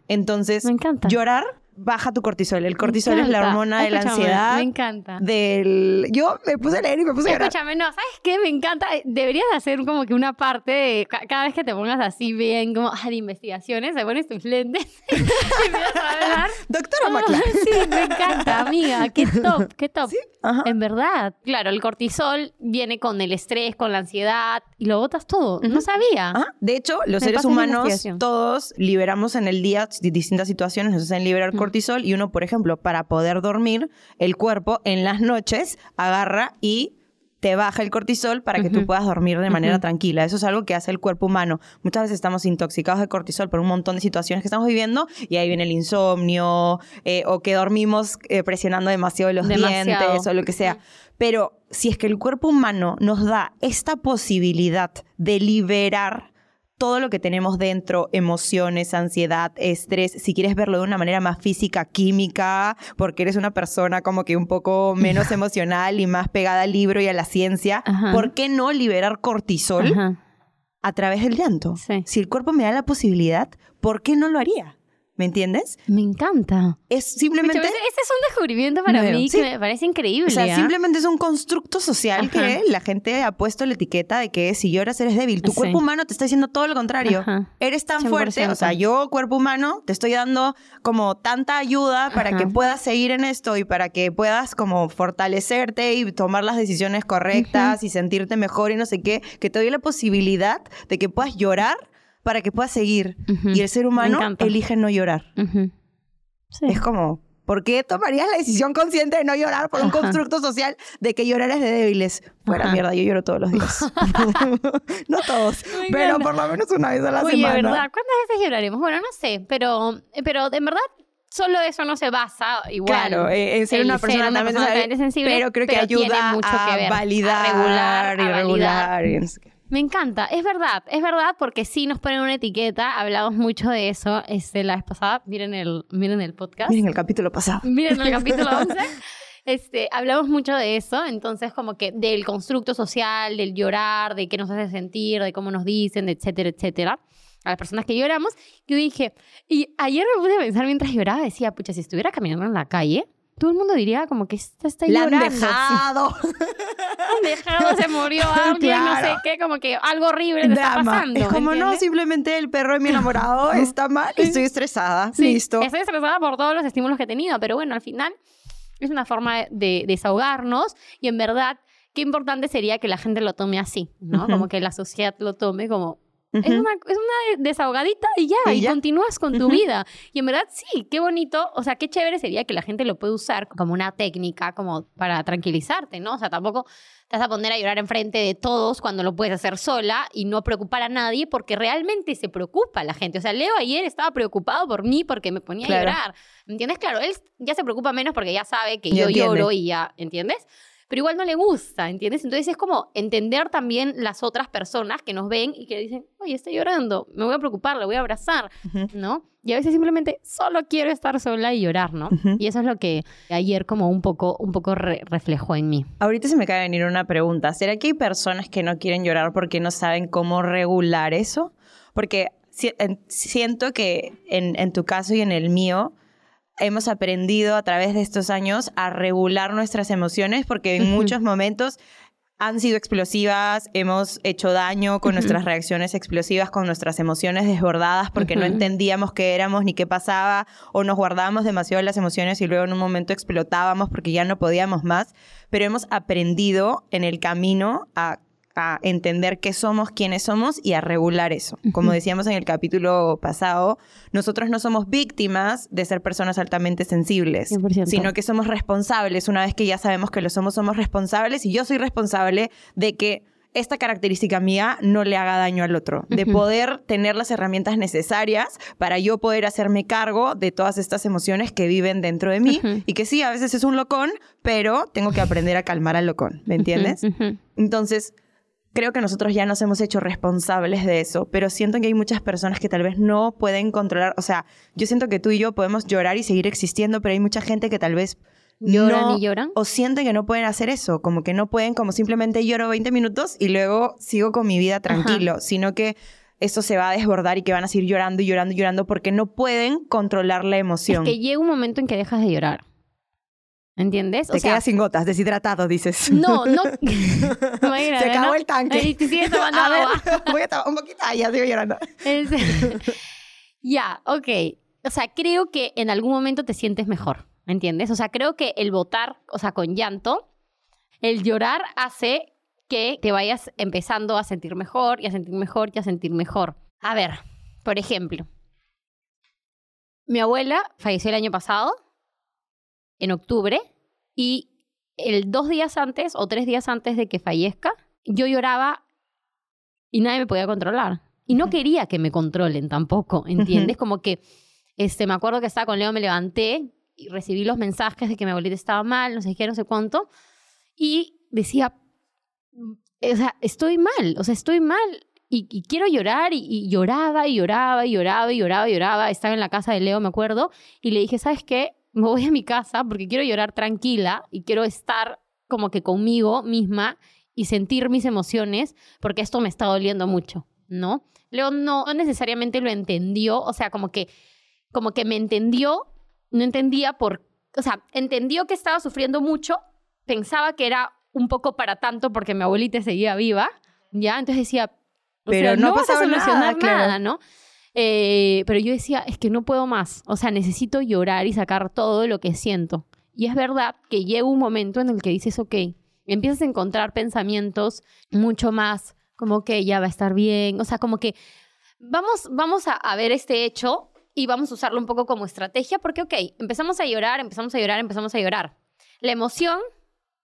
S1: Entonces, llorar baja tu cortisol. El cortisol es la hormona de la ansiedad.
S2: Me encanta.
S1: Del... Yo me puse a leer y me puse a llorar.
S2: Escúchame, no, ¿sabes qué? Me encanta. Deberías hacer como que una parte de cada vez que te pongas así bien, como ah, de investigaciones, te pones tus lentes y empiezas a hablar.
S1: Doctora oh,
S2: Sí, me encanta, amiga. Qué top, qué top. ¿Sí? En verdad. Claro, el cortisol viene con el estrés, con la ansiedad y lo botas todo. No sabía.
S1: De hecho, los seres humanos todos liberamos en el día distintas situaciones, nos hacen liberar cortisol y uno, por ejemplo, para poder dormir, el cuerpo en las noches agarra y te baja el cortisol para que tú puedas dormir de manera tranquila. Eso es algo que hace el cuerpo humano. Muchas veces estamos intoxicados de cortisol por un montón de situaciones que estamos viviendo y ahí viene el insomnio eh, o que dormimos eh, presionando demasiado los dientes o lo que sea. Pero si es que el cuerpo humano nos da esta posibilidad de liberar todo lo que tenemos dentro, emociones, ansiedad, estrés, si quieres verlo de una manera más física, química, porque eres una persona como que un poco menos emocional y más pegada al libro y a la ciencia, ¿por qué no liberar cortisol a través del llanto? Si el cuerpo me da la posibilidad, ¿por qué no lo haría? ¿Me entiendes?
S2: Me encanta.
S1: Es simplemente... ese
S2: es un descubrimiento para mí que me parece increíble.
S1: O sea, simplemente es un constructo social que la gente ha puesto la etiqueta de que si lloras eres débil. Tu cuerpo humano te está diciendo todo lo contrario. Eres tan fuerte. O sea, yo, cuerpo humano, te estoy dando como tanta ayuda para que puedas seguir en esto y para que puedas como fortalecerte y tomar las decisiones correctas y sentirte mejor y no sé qué, que te doy la posibilidad de que puedas llorar para que puedas seguir. Y el ser humano elige no llorar. Es como, ¿Por qué tomarías la decisión consciente de no llorar por un constructo social de que llorar es de débiles? Fuera mierda, yo lloro todos los días. no todos, pero por lo menos una vez a la
S2: Oye,
S1: semana.
S2: ¿verdad? ¿Cuántas veces lloraremos? Bueno, no sé, pero, pero de verdad solo eso no se basa igual.
S1: Claro, eh, en ser una persona, también sensible, pero creo que ayuda mucho a que validar, a regular, y regular.
S2: Me encanta, es verdad, es verdad porque sí nos ponen una etiqueta, hablamos mucho de eso este, la vez pasada, miren el, miren el podcast.
S1: Miren el capítulo pasado.
S2: Miren el capítulo 11. Este, hablamos mucho de eso, entonces como que del constructo social, del llorar, de qué nos hace sentir, de cómo nos dicen, etcétera, etcétera a las personas que lloramos. Yo dije, y ayer me puse a pensar mientras lloraba, decía, pucha, si estuviera caminando en la calle, todo el mundo diría como que está, está llorando.
S1: Han dejado.
S2: han dejado, se murió alguien, no sé qué, como que algo horrible está pasando.
S1: Es como no, simplemente el perro de mi enamorado está mal, estoy estresada, listo.
S2: Estoy estresada por todos los estímulos que he tenido, pero bueno, al final es una forma de desahogarnos y en verdad qué importante sería que la gente lo tome así, ¿no? Como que la sociedad lo tome como es, una, es una desahogadita y ya, y, continúas con tu vida. Y en verdad, sí, qué bonito, o sea, qué chévere sería que la gente lo pueda usar como una técnica, como para tranquilizarte, ¿no? O sea, tampoco te vas a poner a llorar enfrente de todos cuando lo puedes hacer sola y no preocupar a nadie porque realmente se preocupa la gente. O sea, Leo ayer estaba preocupado por mí porque me ponía a llorar. ¿Entiendes? Claro, él ya se preocupa menos porque ya sabe que yo lloro y ya, ¿entiendes? Pero igual no le gusta, ¿entiendes? Entonces es como entender también las otras personas que nos ven y que dicen, oye, está llorando, me voy a preocupar, le voy a abrazar, ¿no? Y a veces simplemente solo quiero estar sola y llorar, ¿no? Y eso es lo que ayer como un poco, un poco reflejó en mí.
S1: Ahorita se me acaba de venir una pregunta. ¿Será que hay personas que no quieren llorar porque no saben cómo regular eso? Porque siento que en, en tu caso y en el mío, hemos aprendido a través de estos años a regular nuestras emociones porque en muchos momentos han sido explosivas, hemos hecho daño con nuestras reacciones explosivas, con nuestras emociones desbordadas porque no entendíamos qué éramos ni qué pasaba o nos guardábamos demasiado las emociones y luego en un momento explotábamos porque ya no podíamos más, pero hemos aprendido en el camino a a entender qué somos, quiénes somos y a regular eso. Como decíamos en el capítulo pasado, nosotros no somos víctimas de ser personas altamente sensibles, sino que somos responsables. Una vez que ya sabemos que lo somos, somos responsables y yo soy responsable de que esta característica mía no le haga daño al otro, de poder tener las herramientas necesarias para yo poder hacerme cargo de todas estas emociones que viven dentro de mí y que sí, a veces es un locón, pero tengo que aprender a calmar al locón, ¿me entiendes? Entonces, creo que nosotros ya nos hemos hecho responsables de eso, pero siento que hay muchas personas que tal vez no pueden controlar, o sea, yo siento que tú y yo podemos llorar y seguir existiendo, pero hay mucha gente que tal vez
S2: lloran y lloran
S1: o sienten que no pueden hacer eso, como que no pueden, como simplemente lloro 20 minutos y luego sigo con mi vida tranquilo, sino que eso se va a desbordar y que van a seguir llorando y llorando y llorando porque no pueden controlar la emoción.
S2: Es que llega un momento en que dejas de llorar. ¿Entiendes?
S1: Te quedas sin gotas, deshidratado, dices.
S2: No, no.
S1: Se acabó el tanque.
S2: Sigue tomando agua.
S1: voy a tomar un poquito. Ay, ya sigo llorando.
S2: ya, ok. O sea, creo que en algún momento te sientes mejor. ¿Entiendes? O sea, creo que el votar, o sea, con llanto, el llorar hace que te vayas empezando a sentir mejor y a sentir mejor y a sentir mejor. A ver, por ejemplo, mi abuela falleció el año pasado en octubre y el dos días antes o tres días antes de que fallezca, yo lloraba y nadie me podía controlar. Y no quería que me controlen tampoco, ¿entiendes? Como que, este, me acuerdo que estaba con Leo, me levanté y recibí los mensajes de que mi abuelita estaba mal, no sé qué, no sé cuánto, y decía, o sea, estoy mal, o sea, estoy mal. Y, quiero llorar y, y, lloraba y lloraba y lloraba y lloraba y lloraba. Estaba en la casa de Leo, me acuerdo, y le dije, ¿sabes qué? Me voy a mi casa porque quiero llorar tranquila y quiero estar como que conmigo misma y sentir mis emociones porque esto me está doliendo mucho, ¿no? Leo no necesariamente lo entendió, o sea, como que, como que me entendió, no entendía por, o sea, entendió que estaba sufriendo mucho, pensaba que era un poco para tanto porque mi abuelita seguía viva, ¿ya? Entonces decía, pero no, vas a solucionar nada ¿no? Eh, pero yo decía, es que no puedo más. O sea, necesito llorar y sacar todo lo que siento. Y es verdad que llega un momento en el que dices, ok, empiezas a encontrar pensamientos mucho más como que ya va a estar bien. O sea, como que vamos, vamos a, ver este hecho y vamos a usarlo un poco como estrategia porque, ok, empezamos a llorar, empezamos a llorar, empezamos a llorar. La emoción,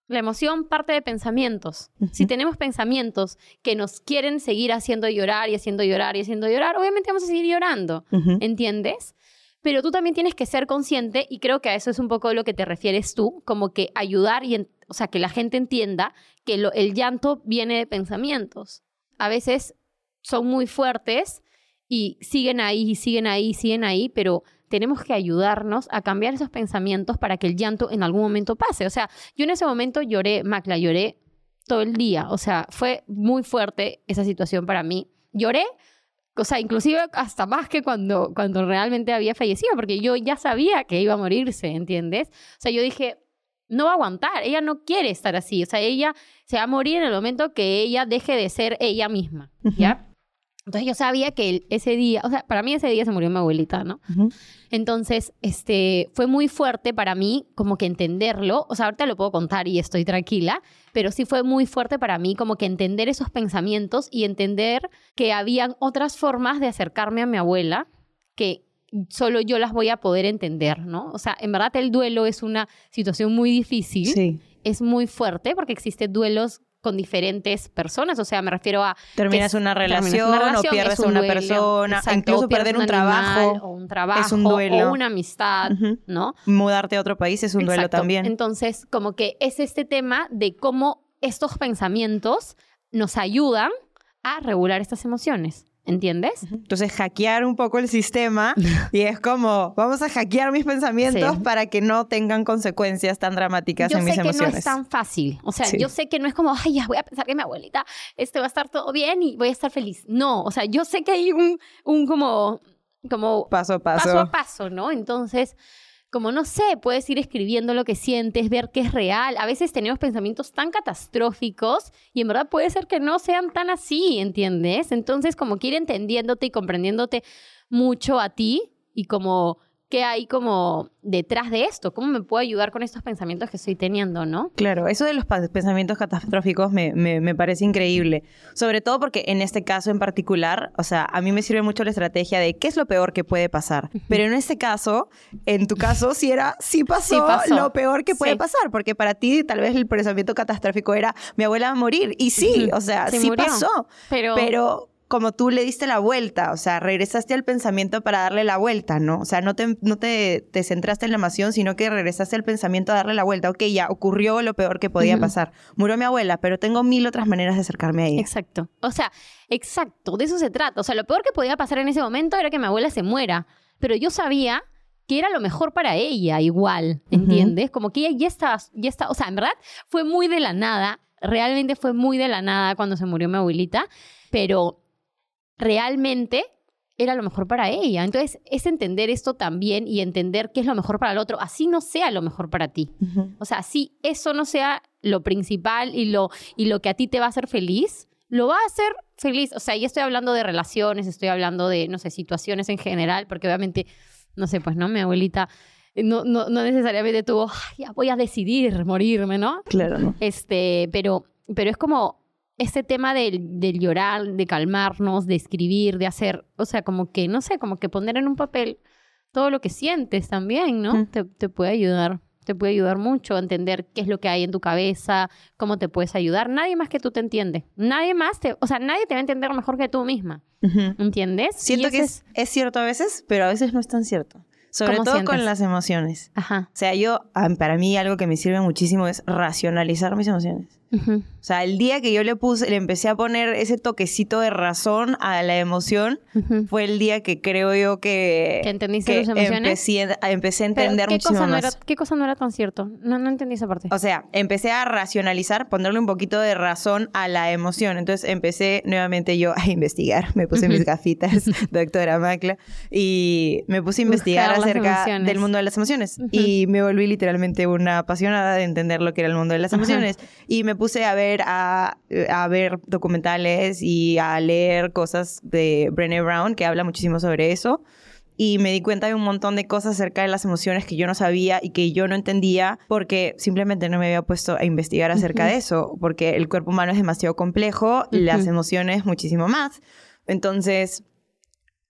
S2: la emoción parte de pensamientos. Si tenemos pensamientos que nos quieren seguir haciendo llorar y haciendo llorar y haciendo llorar, obviamente vamos a seguir llorando, ¿entiendes? Pero tú también tienes que ser consciente y creo que a eso es un poco lo que te refieres tú, como que ayudar y, o sea, que la gente entienda que el llanto viene de pensamientos. A veces son muy fuertes y siguen ahí, siguen ahí, siguen ahí, pero tenemos que ayudarnos a cambiar esos pensamientos para que el llanto en algún momento pase. O sea, yo en ese momento lloré, Macla, lloré todo el día. O sea, fue muy fuerte esa situación para mí. Lloré, o sea, inclusive hasta más que cuando, cuando realmente había fallecido, porque yo ya sabía que iba a morirse, ¿entiendes? O sea, yo dije, no va a aguantar, ella no quiere estar así. O sea, ella se va a morir en el momento que ella deje de ser ella misma, ¿ya? Entonces yo sabía que ese día, o sea, para mí ese día se murió mi abuelita, ¿no? Entonces, este, fue muy fuerte para mí como que entenderlo, o sea, ahorita lo puedo contar y estoy tranquila, pero sí fue muy fuerte para mí como que entender esos pensamientos y entender que habían otras formas de acercarme a mi abuela que solo yo las voy a poder entender, ¿no? O sea, en verdad el duelo es una situación muy difícil. Sí. Es muy fuerte porque existen duelos con diferentes personas, o sea, me refiero a...
S1: Terminas una relación, o pierdes a una persona, incluso perder un, trabajo,
S2: o un trabajo, es un duelo. o una amistad, ¿no?
S1: Mudarte a otro país es un duelo también.
S2: Entonces, como que es este tema de cómo estos pensamientos nos ayudan a regular estas emociones. ¿Entiendes?
S1: Entonces, hackear un poco el sistema y es como, vamos a hackear mis pensamientos para que no tengan consecuencias tan dramáticas en mis emociones.
S2: Yo sé que no es tan fácil. O sea, yo sé que no es como, ay, ya voy a pensar que mi abuelita este va a estar todo bien y voy a estar feliz. No, o sea, yo sé que hay un, un como, como
S1: paso a paso.
S2: Paso a paso, ¿no? Entonces, como no sé, puedes ir escribiendo lo que sientes, ver qué es real. A veces tenemos pensamientos tan catastróficos y en verdad puede ser que no sean tan así, ¿entiendes? Entonces, como que ir entendiéndote y comprendiéndote mucho a ti y como qué hay como detrás de esto, cómo me puedo ayudar con estos pensamientos que estoy teniendo, ¿no?
S1: Claro, eso de los pensamientos catastróficos me, me, parece increíble, sobre todo porque en este caso en particular, o sea, a mí me sirve mucho la estrategia de qué es lo peor que puede pasar, pero en este caso, en tu caso, sí era, sí pasó, lo peor que puede pasar, porque para ti tal vez el pensamiento catastrófico era mi abuela va a morir, y sí, o sea, sí pasó, pero, pero como tú le diste la vuelta, o sea, regresaste al pensamiento para darle la vuelta, ¿no? O sea, no te, no te, centraste en la emoción, sino que regresaste al pensamiento a darle la vuelta. Ok, ya ocurrió lo peor que podía pasar. Murió mi abuela, pero tengo mil otras maneras de acercarme a ella.
S2: Exacto. O sea, exacto, de eso se trata. O sea, lo peor que podía pasar en ese momento era que mi abuela se muera, pero yo sabía que era lo mejor para ella igual, ¿entiendes? Como que ella ya estaba, ya está, o sea, en verdad fue muy de la nada, realmente fue muy de la nada cuando se murió mi abuelita, pero realmente era lo mejor para ella. Entonces, es entender esto también y entender qué es lo mejor para el otro, así no sea lo mejor para ti. O sea, si eso no sea lo principal y lo, y lo que a ti te va a hacer feliz, lo va a hacer feliz. O sea, ya estoy hablando de relaciones, estoy hablando de, no sé, situaciones en general, porque obviamente, no sé, pues, ¿no? Mi abuelita no, no, no necesariamente tuvo, ya voy a decidir morirme, ¿no?
S1: Claro, ¿no?
S2: Este, pero, pero es como ese tema del, llorar, de calmarnos, de escribir, de hacer, o sea, como que, no sé, como que poner en un papel todo lo que sientes también, ¿no? Te, puede ayudar, te puede ayudar mucho a entender qué es lo que hay en tu cabeza, cómo te puedes ayudar. Nadie más que tú te entiende. Nadie más te, o sea, nadie te va a entender mejor que tú misma. ¿Entiendes?
S1: Siento que es, es cierto a veces, pero a veces no es tan cierto. Sobre todo con las emociones. Ajá. O sea, yo, para mí algo que me sirve muchísimo es racionalizar mis emociones. O sea, el día que yo le puse, le empecé a poner ese toquecito de razón a la emoción, fue el día que creo yo que...
S2: ¿Que entendiste tus emociones?
S1: Empecé, a entender
S2: ¿qué
S1: muchísimo
S2: cosa no Era, ¿Qué cosa no era tan cierto? No, no entendí esa parte.
S1: O sea, empecé a racionalizar, ponerle un poquito de razón a la emoción. Entonces empecé nuevamente yo a investigar. Me puse mis gafitas, doctora Macla, y me puse a investigar acerca del mundo de las emociones. Y me volví literalmente una apasionada de entender lo que era el mundo de las emociones. Y me puse a ver, a, a, ver documentales y a leer cosas de Brené Brown, que habla muchísimo sobre eso. Y me di cuenta de un montón de cosas acerca de las emociones que yo no sabía y que yo no entendía porque simplemente no me había puesto a investigar acerca de eso, porque el cuerpo humano es demasiado complejo, y las emociones muchísimo más. Entonces,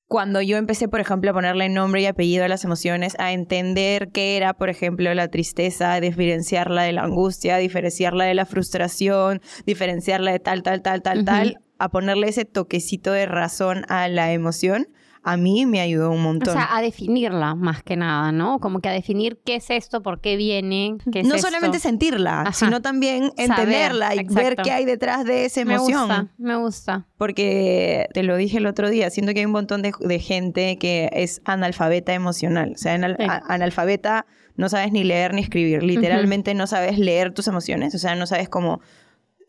S1: cuando yo empecé, por ejemplo, a ponerle nombre y apellido a las emociones, a entender qué era, por ejemplo, la tristeza, a diferenciarla de la angustia, a diferenciarla de la frustración, diferenciarla de tal, tal, tal, tal, tal, a ponerle ese toquecito de razón a la emoción, a mí me ayudó un montón.
S2: O sea, a definirla más que nada, ¿no? Como que a definir qué es esto, por qué viene, qué es
S1: No solamente sentirla, sino también entenderla y ver qué hay detrás de esa emoción.
S2: Me gusta, me gusta.
S1: Porque te lo dije el otro día, siento que hay un montón de, gente que es analfabeta emocional. O sea, analfabeta no sabes ni leer ni escribir. Literalmente no sabes leer tus emociones. O sea, no sabes cómo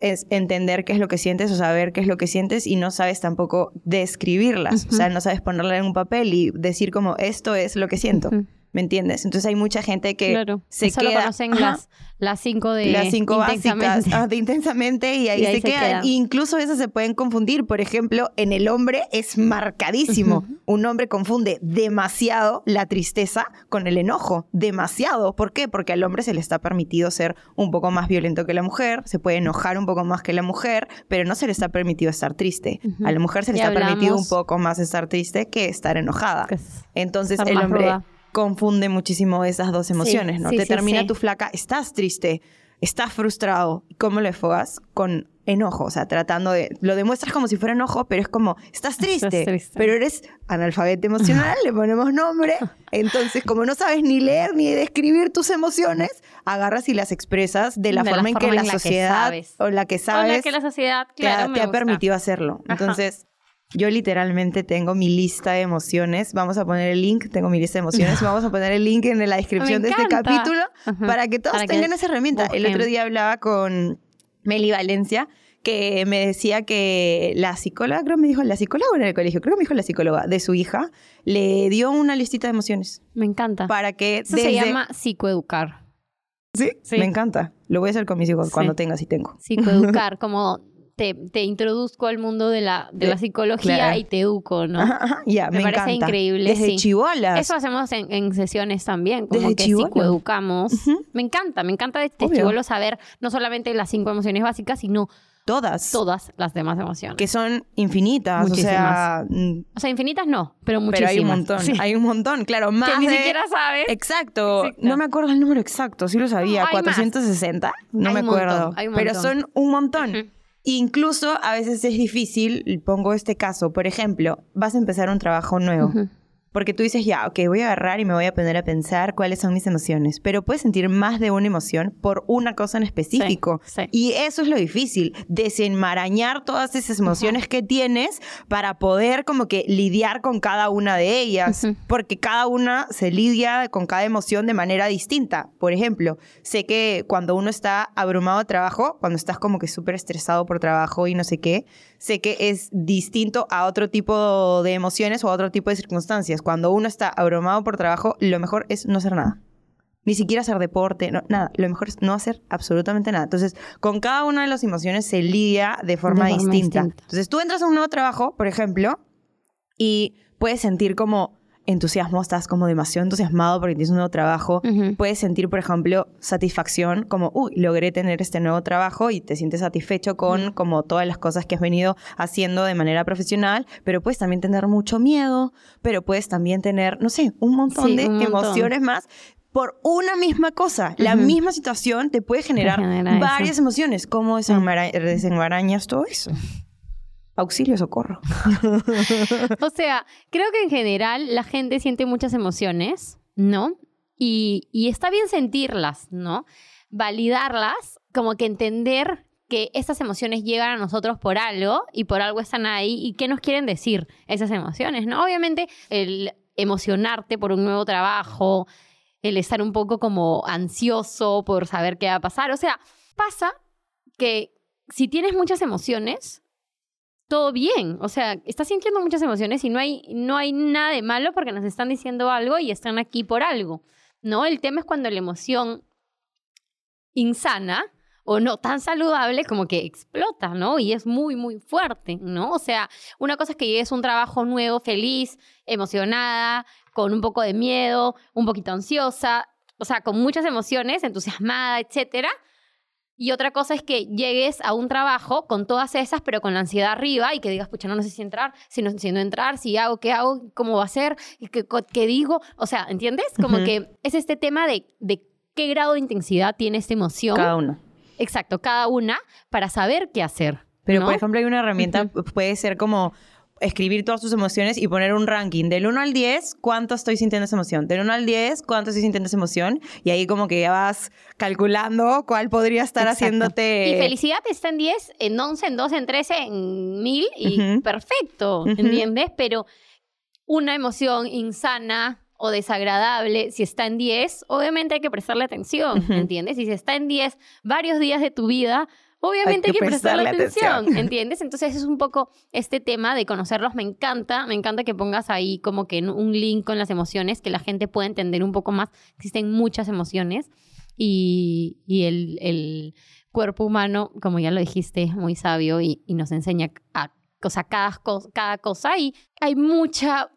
S1: es entender qué es lo que sientes o saber qué es lo que sientes y no sabes tampoco describirlas. O sea, no sabes ponerla en un papel y decir como esto es lo que siento. ¿Me entiendes? Entonces hay mucha gente que se queda...
S2: conocen las, las cinco de
S1: Las cinco básicas de intensamente y ahí, se, quedan. Incluso esas se pueden confundir. Por ejemplo, en el hombre es marcadísimo. Un hombre confunde demasiado la tristeza con el enojo. Demasiado. ¿Por qué? Porque al hombre se le está permitido ser un poco más violento que la mujer, se puede enojar un poco más que la mujer, pero no se le está permitido estar triste. A la mujer se le está permitido un poco más estar triste que estar enojada. Entonces el hombre confunde muchísimo esas dos emociones, ¿no? Te termina tu flaca, estás triste, estás frustrado. ¿Cómo lo enfogas? Con enojo, o sea, tratando de... Lo demuestras como si fuera enojo, pero es como, estás triste, pero eres analfabeto emocional, le ponemos nombre. Entonces, como no sabes ni leer ni describir tus emociones, agarras y las expresas de la, forma, en que la, sociedad o la que sabes...
S2: O la que la sociedad, claro,
S1: te, ha permitido hacerlo. Entonces... Yo literalmente tengo mi lista de emociones. Vamos a poner el link, tengo mi lista de emociones. Vamos a poner el link en la descripción de este capítulo para que todos tengan esa herramienta. El otro día hablaba con Meli Valencia que me decía que la psicóloga, creo que me dijo la psicóloga en el colegio, creo que me dijo la psicóloga de su hija, le dio una listita de emociones.
S2: Me encanta.
S1: Para que
S2: Eso se llama psicoeducar.
S1: ¿Sí? ¿Sí? Me encanta. Lo voy a hacer con mis hijos cuando tenga, si tengo.
S2: Psicoeducar, como te, introduzco al mundo de la, de, la psicología y te educo, ¿no?
S1: Ya, me, parece
S2: increíble.
S1: Desde chivolas.
S2: Eso hacemos en, sesiones también, como que psicoeducamos. Me encanta, me encanta de chivolo saber no solamente las cinco emociones básicas, sino
S1: todas.
S2: Todas las demás emociones.
S1: Que son infinitas. Muchísimas. O sea,
S2: mm, o sea, infinitas no, pero muchísimas.
S1: Pero hay un montón. Hay un montón, claro. Más
S2: que ni siquiera sabes.
S1: Exacto. No me acuerdo el número exacto. Sí lo sabía. 460. No me acuerdo. pero son un montón. Incluso a veces es difícil, pongo este caso, por ejemplo, vas a empezar un trabajo nuevo. Porque tú dices, ya, ok, voy a agarrar y me voy a poner a pensar cuáles son mis emociones. Pero puedes sentir más de una emoción por una cosa en específico. Y eso es lo difícil, desenmarañar todas esas emociones que tienes para poder como que lidiar con cada una de ellas. Porque cada una se lidia con cada emoción de manera distinta. Por ejemplo, sé que cuando uno está abrumado de trabajo, cuando estás como que súper estresado por trabajo y no sé qué, sé que es distinto a otro tipo de emociones o a otro tipo de circunstancias. Cuando uno está abrumado por trabajo, lo mejor es no hacer nada. Ni siquiera hacer deporte, no, nada. Lo mejor es no hacer absolutamente nada. Entonces, con cada una de las emociones se lidia de forma, distinta. Entonces, tú entras a un nuevo trabajo, por ejemplo, y puedes sentir como entusiasmo, estás como demasiado entusiasmado porque tienes un nuevo trabajo. Puedes sentir, por ejemplo, satisfacción, como, uy, logré tener este nuevo trabajo y te sientes satisfecho con como todas las cosas que has venido haciendo de manera profesional, pero puedes también tener mucho miedo, pero puedes también tener, no sé, un montón de emociones más por una misma cosa. La misma situación te puede generar varias emociones. ¿Cómo desenmarañas todo eso? Auxilio, socorro.
S2: o sea, creo que en general la gente siente muchas emociones, ¿no? Y, está bien sentirlas, ¿no? Validarlas, como que entender que estas emociones llegan a nosotros por algo y por algo están ahí y qué nos quieren decir esas emociones, ¿no? Obviamente el emocionarte por un nuevo trabajo, el estar un poco como ansioso por saber qué va a pasar, o sea, pasa que si tienes muchas emociones, todo bien. O sea, estás sintiendo muchas emociones y no hay, no hay nada de malo porque nos están diciendo algo y están aquí por algo. ¿No? El tema es cuando la emoción insana o no tan saludable como que explota, ¿no? Y es muy, muy fuerte, ¿no? O sea, una cosa es que llegues a un trabajo nuevo, feliz, emocionada, con un poco de miedo, un poquito ansiosa, o sea, con muchas emociones, entusiasmada, etcétera Y otra cosa es que llegues a un trabajo con todas esas, pero con la ansiedad arriba y que digas, pucha, no, sé si entrar, si no, si no entrar, si hago, qué hago, cómo va a ser, qué, qué digo. O sea, ¿entiendes? Como que es este tema de, de qué grado de intensidad tiene esta emoción.
S1: Cada una.
S2: Exacto, cada una para saber qué hacer.
S1: Pero, por ejemplo, hay una herramienta, puede ser como escribir todas tus emociones y poner un ranking del 1 al 10, cuánto estoy sintiendo esa emoción. Del 1 al 10, cuánto estoy sintiendo esa emoción. Y ahí como que ya vas calculando cuál podría estar haciéndote...
S2: Y felicidad está en 10, en 11, en 12, en 13, en 1000 y perfecto, ¿entiendes? Pero una emoción insana o desagradable, si está en 10, obviamente hay que prestarle atención, ¿entiendes? Si está en 10 varios días de tu vida, obviamente hay que, prestarle, atención, ¿entiendes? Entonces es un poco este tema de conocerlos. Me encanta, me encanta que pongas ahí como que un link con las emociones, que la gente pueda entender un poco más. Existen muchas emociones y, el, cuerpo humano, como ya lo dijiste, es muy sabio y, nos enseña a cosa, cada, cada cosa y hay mucha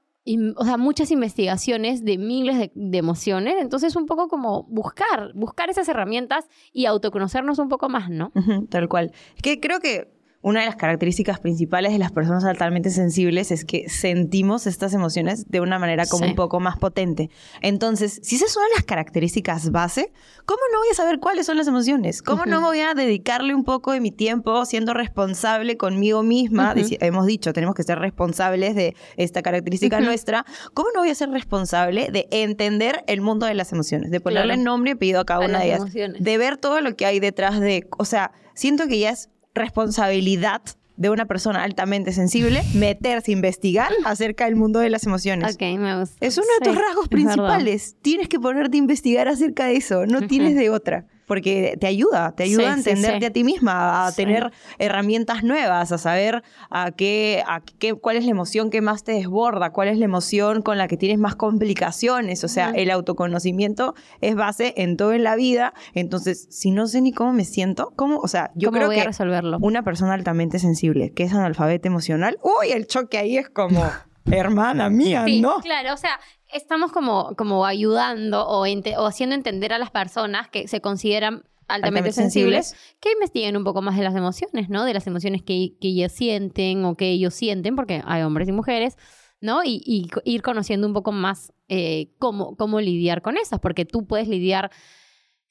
S2: o sea, muchas investigaciones de miles de, emociones. Entonces, un poco como buscar, buscar esas herramientas y autoconocernos un poco más, ¿no?
S1: tal cual. que creo que una de las características principales de las personas altamente sensibles es que sentimos estas emociones de una manera como un poco más potente. Entonces, si esas son las características base, ¿cómo no voy a saber cuáles son las emociones? ¿Cómo no voy a dedicarle un poco de mi tiempo siendo responsable conmigo misma? Hemos dicho, tenemos que ser responsables de esta característica nuestra. ¿Cómo no voy a ser responsable de entender el mundo de las emociones? De ponerle nombre y apellido a cada una de ellas. De ver todo lo que hay detrás de... O sea, siento que ya es responsabilidad de una persona altamente sensible meterse a investigar acerca del mundo de las emociones.
S2: Ok, me gusta.
S1: Es uno de tus rasgos principales. Tienes que ponerte a investigar acerca de eso, no tienes de otra porque te ayuda, te ayuda a entenderte a ti misma, a tener herramientas nuevas, a saber a qué, a qué, cuál es la emoción que más te desborda, cuál es la emoción con la que tienes más complicaciones. O sea, el autoconocimiento es base en todo en la vida. Entonces, si no sé ni cómo me siento, ¿cómo? O sea, yo creo que
S2: resolverlo?
S1: una persona altamente sensible que es analfabeta emocional, uy, el choque ahí es como... Hermana mía,
S2: sí,
S1: ¿no?
S2: Claro, o sea, estamos como, como ayudando o, o, haciendo entender a las personas que se consideran altamente, sensibles, que investiguen un poco más de las emociones, ¿no? De las emociones que, que ellas sienten o que ellos sienten, porque hay hombres y mujeres, ¿no? Y, y ir conociendo un poco más eh, cómo, cómo lidiar con esas, porque tú puedes lidiar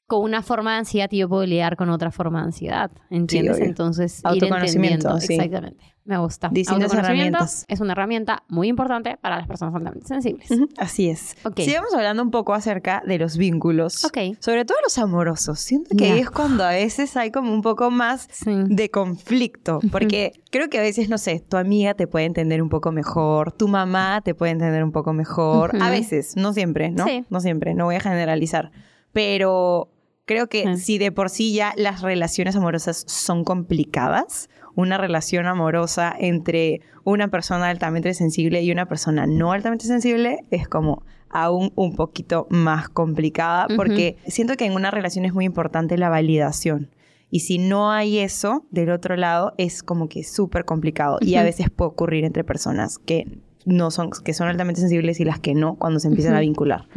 S2: con una forma de ansiedad y yo puedo lidiar con otra forma de ansiedad, ¿entiendes? Entonces,
S1: autoconocimiento,
S2: sí. exactamente. Me gusta.
S1: Distintas herramientas.
S2: Es una herramienta muy importante para las personas altamente sensibles.
S1: Así es. Okay. Sigamos hablando un poco acerca de los vínculos. Ok. Sobre todo los amorosos. Siento que es cuando a veces hay como un poco más de conflicto. Porque creo que a veces, no sé, tu amiga te puede entender un poco mejor, tu mamá te puede entender un poco mejor. A veces, no siempre, ¿no? Sí. No siempre, no voy a generalizar. Pero creo que si de por sí ya las relaciones amorosas son complicadas, una relación amorosa entre una persona altamente sensible y una persona no altamente sensible es como aún un poquito más complicada porque siento que en una relación es muy importante la validación. Y si no hay eso del otro lado, es como que súper complicado. Y a veces puede ocurrir entre personas que no son, que son altamente sensibles y las que no, cuando se empiezan a vincular.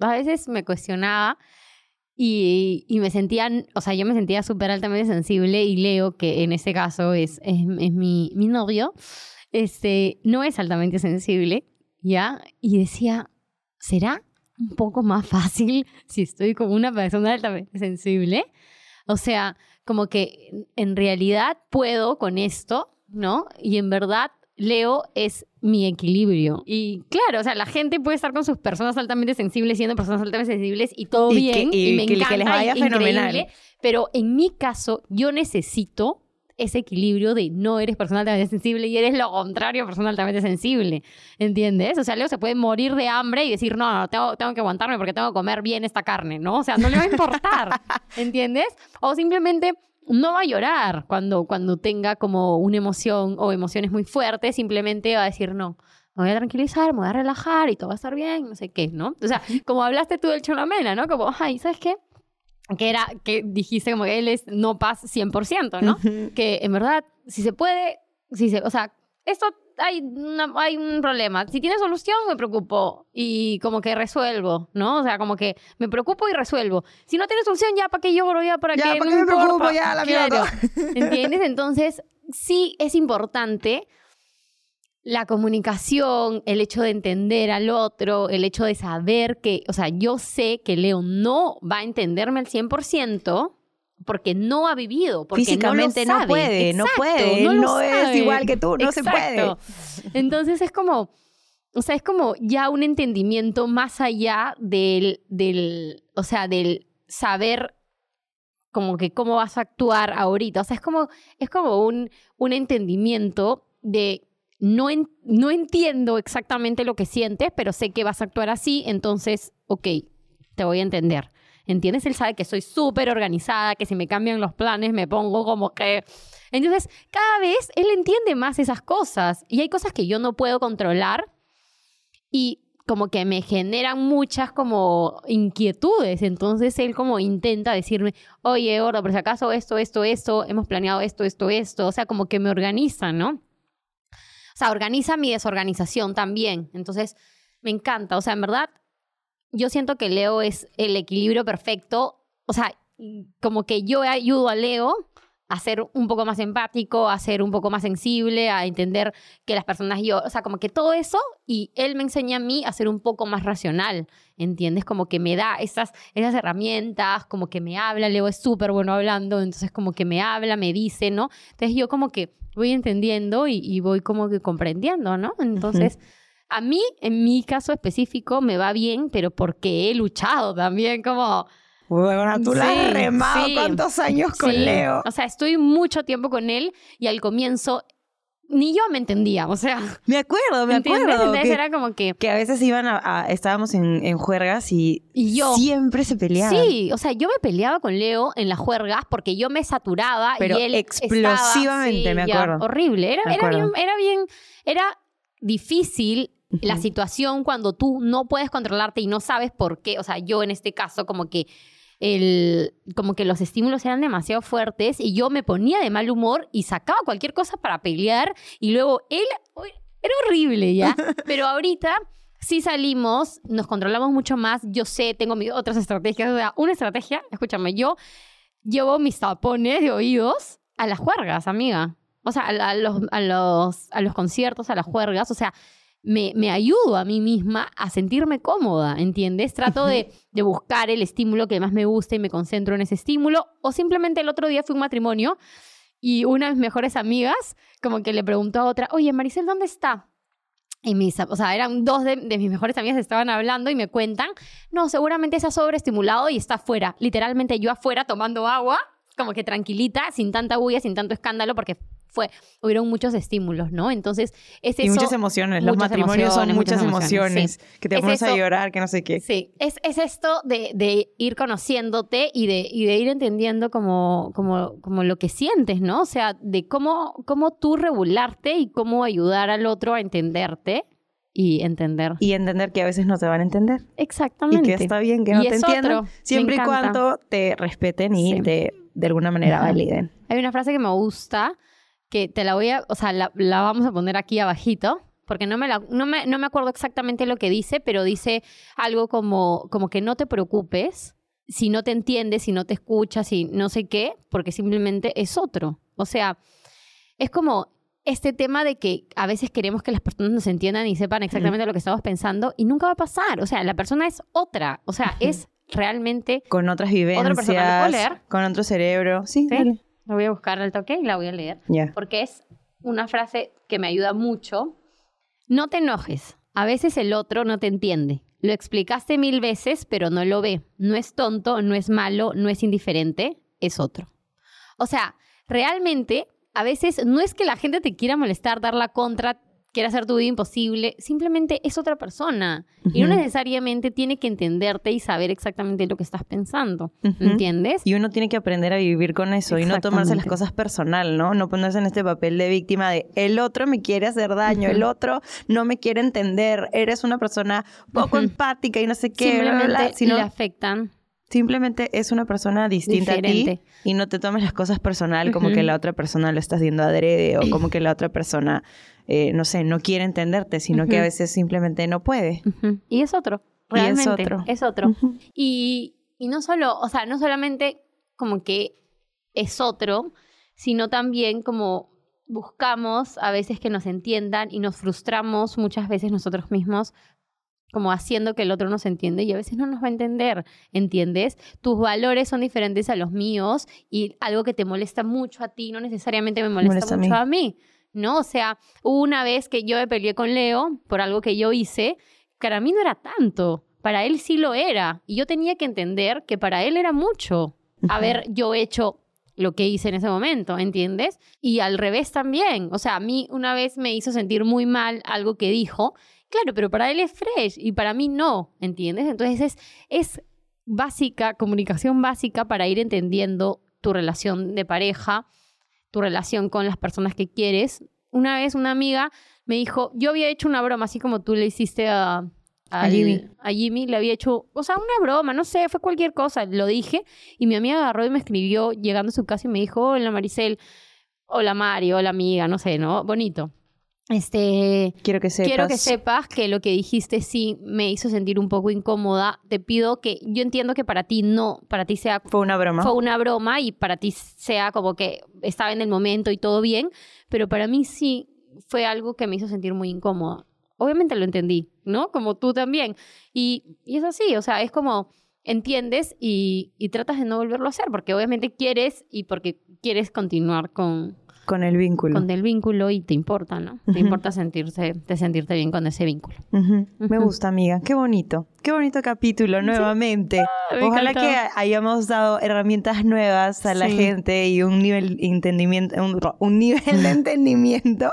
S2: A veces me cuestionaba y, y, me sentía, o sea, yo me sentía súper altamente sensible y Leo, que en este caso es, es, mi, mi, novio, este, no es altamente sensible, ¿ya? Y decía, ¿será un poco más fácil si estoy con una persona altamente sensible? O sea, como que en realidad puedo con esto, ¿no? Y en verdad Leo es mi equilibrio. Y claro, o sea, la gente puede estar con sus personas altamente sensibles, siendo personas altamente sensibles y todo bien, y, me encanta, que les vaya fenomenal. Pero en mi caso, yo necesito ese equilibrio de no eres persona altamente sensible y eres lo contrario, persona altamente sensible. ¿Entiendes? O sea, Leo se puede morir de hambre y decir, no, no, tengo, tengo que aguantarme porque tengo que comer bien esta carne, ¿no? O sea, no le va a importar. ¿Entiendes? O simplemente no va a llorar cuando, cuando tenga como una emoción o emociones muy fuertes, simplemente va a decir, no, me voy a tranquilizar, me voy a relajar y todo va a estar bien, no sé qué, ¿no? O sea, como hablaste tú del Cholamena, ¿no? Como, ay, ¿sabes qué? Que era, que dijiste como que él es no paz 100%, ¿no? Que en verdad, si se puede, si se, o sea, esto hay, hay un problema. Si tiene solución, me preocupo y como que resuelvo, ¿no? O sea, como que me preocupo y resuelvo. Si no tiene solución, ya para qué lloro, ya para
S1: ya,
S2: qué,
S1: ¿para qué me preocupo, ya la mierda.
S2: ¿Entiendes? Entonces, sí es importante la comunicación, el hecho de entender al otro, el hecho de saber que, o sea, yo sé que Leo no va a entenderme al 100%, porque no ha vivido, porque
S1: Físicamente
S2: no,
S1: no puede, no puede, no, no es igual que tú, no se puede.
S2: Entonces es como, o sea, es como ya un entendimiento más allá del, del, o sea, del saber como que cómo vas a actuar ahorita. O sea, es como, es como un, un entendimiento de no, no entiendo exactamente lo que sientes, pero sé que vas a actuar así, entonces, ok, te voy a entender. ¿Entiendes? Él sabe que soy súper organizada, que si me cambian los planes me pongo como que... Entonces, cada vez él entiende más esas cosas y hay cosas que yo no puedo controlar y como que me generan muchas como inquietudes. Entonces él como intenta decirme, oye, Gordo, por si acaso esto, esto, esto, hemos planeado esto, esto, esto. O sea, como que me organiza, ¿no? O sea, organiza mi desorganización también. Entonces, me encanta. O sea, en verdad, yo siento que Leo es el equilibrio perfecto. O sea, como que yo ayudo a Leo a ser un poco más empático, a ser un poco más sensible, a entender que las personas yo, o sea, como que todo eso y él me enseña a mí a ser un poco más racional, ¿entiendes? Como que me da esas, esas herramientas, como que me habla, Leo es súper bueno hablando, entonces como que me habla, me dice, ¿no? Entonces yo como que voy entendiendo y, voy como que comprendiendo, ¿no? Entonces... A mí, en mi caso específico, me va bien, pero porque he luchado también, como...
S1: Bueno, tú la has remado cuántos años con Leo.
S2: O sea, estoy mucho tiempo con él y al comienzo ni yo me entendía, o sea.
S1: Me acuerdo, me acuerdo.
S2: Entonces que, era como que.
S1: Que a veces iban a. estábamos en, en, juergas y. Y yo. Siempre se peleaban.
S2: Sí, o sea, yo me peleaba con Leo en las juergas porque yo me saturaba
S1: Pero
S2: y él.
S1: Explosivamente, me acuerdo.
S2: horrible. Era, era, bien, era bien. Era difícil la situación cuando tú no puedes controlarte y no sabes por qué. O sea, yo en este caso, como que el, como que los estímulos eran demasiado fuertes y yo me ponía de mal humor y sacaba cualquier cosa para pelear y luego él era horrible ya, pero ahorita sí salimos, nos controlamos mucho más, yo sé, tengo mis otras estrategias, o sea, una estrategia, escúchame, yo llevo mis tapones de oídos a las juergas, amiga. O sea, a, los, a, los, a los conciertos, a las juergas, o sea, me, me, ayudo a mí misma a sentirme cómoda, ¿entiendes? Trato de, de, buscar el estímulo que más me gusta y me concentro en ese estímulo. O simplemente el otro día fui a un matrimonio y una de mis mejores amigas como que le preguntó a otra, oye, Maricel, ¿dónde está? Y mis, o sea, eran dos de, de, mis mejores amigas estaban hablando y me cuentan, no, seguramente se ha sobreestimulado y está afuera. Literalmente yo afuera tomando agua, como que tranquilita, sin tanta bulla, sin tanto escándalo, porque fue, hubieron muchos estímulos, ¿no? Entonces, es eso.
S1: Y muchas emociones. Los matrimonios son muchas, emociones. Que te pones a llorar, que no sé qué.
S2: Sí, es, es esto de, de, ir conociéndote y de, y de ir entendiendo como, como, como lo que sientes, ¿no? O sea, de cómo, cómo tú regularte y cómo ayudar al otro a entenderte y entender.
S1: Y entender que a veces no te van a entender.
S2: Exactamente.
S1: Y que está bien que no te entiendan, siempre y cuando te respeten y te de alguna manera validen.
S2: Hay una frase que me gusta que te la voy a, o sea, la, vamos a poner aquí abajito, porque no me, la, no, me, no me acuerdo exactamente lo que dice, pero dice algo como, como que no te preocupes si no te entiendes, si no te escuchas, si no sé qué, porque simplemente es otro. O sea, es como este tema de que a veces queremos que las personas nos entiendan y sepan exactamente lo que estamos pensando y nunca va a pasar. O sea, la persona es otra. O sea, es realmente...
S1: Con otras vivencias, con otro cerebro. Sí,
S2: ¿Sí? La voy a buscar al toque y la voy a leer. Porque es una frase que me ayuda mucho. No te enojes. A veces el otro no te entiende. Lo explicaste mil veces, pero no lo ve. No es tonto, no es malo, no es indiferente, es otro. O sea, realmente, a veces no es que la gente te quiera molestar, dar la contra, quiere hacer tu vida imposible, simplemente es otra persona. Y no necesariamente tiene que entenderte y saber exactamente lo que estás pensando. ¿Entiendes?
S1: Y uno tiene que aprender a vivir con eso y no tomarse las cosas personal, ¿no? No ponerse en este papel de víctima de el otro me quiere hacer daño, el otro no me quiere entender, eres una persona poco empática y no sé qué,
S2: simplemente si le afectan.
S1: Simplemente es una persona distinta a ti y no te tomes las cosas personal como que la otra persona lo está haciendo adrede o como que la otra persona eh, no sé, no quiere entenderte, sino que a veces simplemente no puede.
S2: Y es otro, realmente. es otro. Es otro. y, y no solo, o sea, no solamente como que es otro, sino también como buscamos a veces que nos entiendan y nos frustramos muchas veces nosotros mismos como haciendo que el otro nos entiende y a veces no nos va a entender, ¿entiendes? Tus valores son diferentes a los míos y algo que te molesta mucho a ti no necesariamente me molesta, mucho a mí. ¿no? O sea, una vez que yo me peleé con Leo por algo que yo hice, que para mí no era tanto, para él sí lo era, y yo tenía que entender que para él era mucho haber yo hecho lo que hice en ese momento, ¿entiendes? Y al revés también, o sea, a mí una vez me hizo sentir muy mal algo que dijo, claro, pero para él es fresh y para mí no, ¿entiendes? Entonces es, es básica, comunicación básica para ir entendiendo tu relación de pareja, tu relación con las personas que quieres. Una vez una amiga me dijo, yo había hecho una broma, así como tú le hiciste a, a, Jimmy. a Jimmy, le había hecho, o sea, una broma, no sé, fue cualquier cosa, lo dije, y mi amiga agarró y me escribió llegando a su casa y me dijo, hola Maricel, hola Mario, hola amiga, no sé, ¿no? Bonito. Este,
S1: quiero que sepas.
S2: Quiero que sepas que lo que dijiste sí me hizo sentir un poco incómoda. Te pido que yo entiendo que para ti no, para ti sea
S1: fue una broma.
S2: Fue una broma y para ti sea como que estaba en el momento y todo bien, pero para mí sí fue algo que me hizo sentir muy incómoda. Obviamente lo entendí, ¿no? Como tú también. Y, y es así, o sea, es como entiendes y, y tratas de no volverlo a hacer porque obviamente quieres y porque quieres continuar con,
S1: con el vínculo.
S2: Con el vínculo y te importa, ¿no? Te importa sentirse, te sentirte bien con ese vínculo.
S1: Me gusta, amiga. Qué bonito. Qué bonito capítulo nuevamente. Ah, Ojalá que hayamos dado herramientas nuevas a la gente y un nivel, entendimiento, un, nivel de entendimiento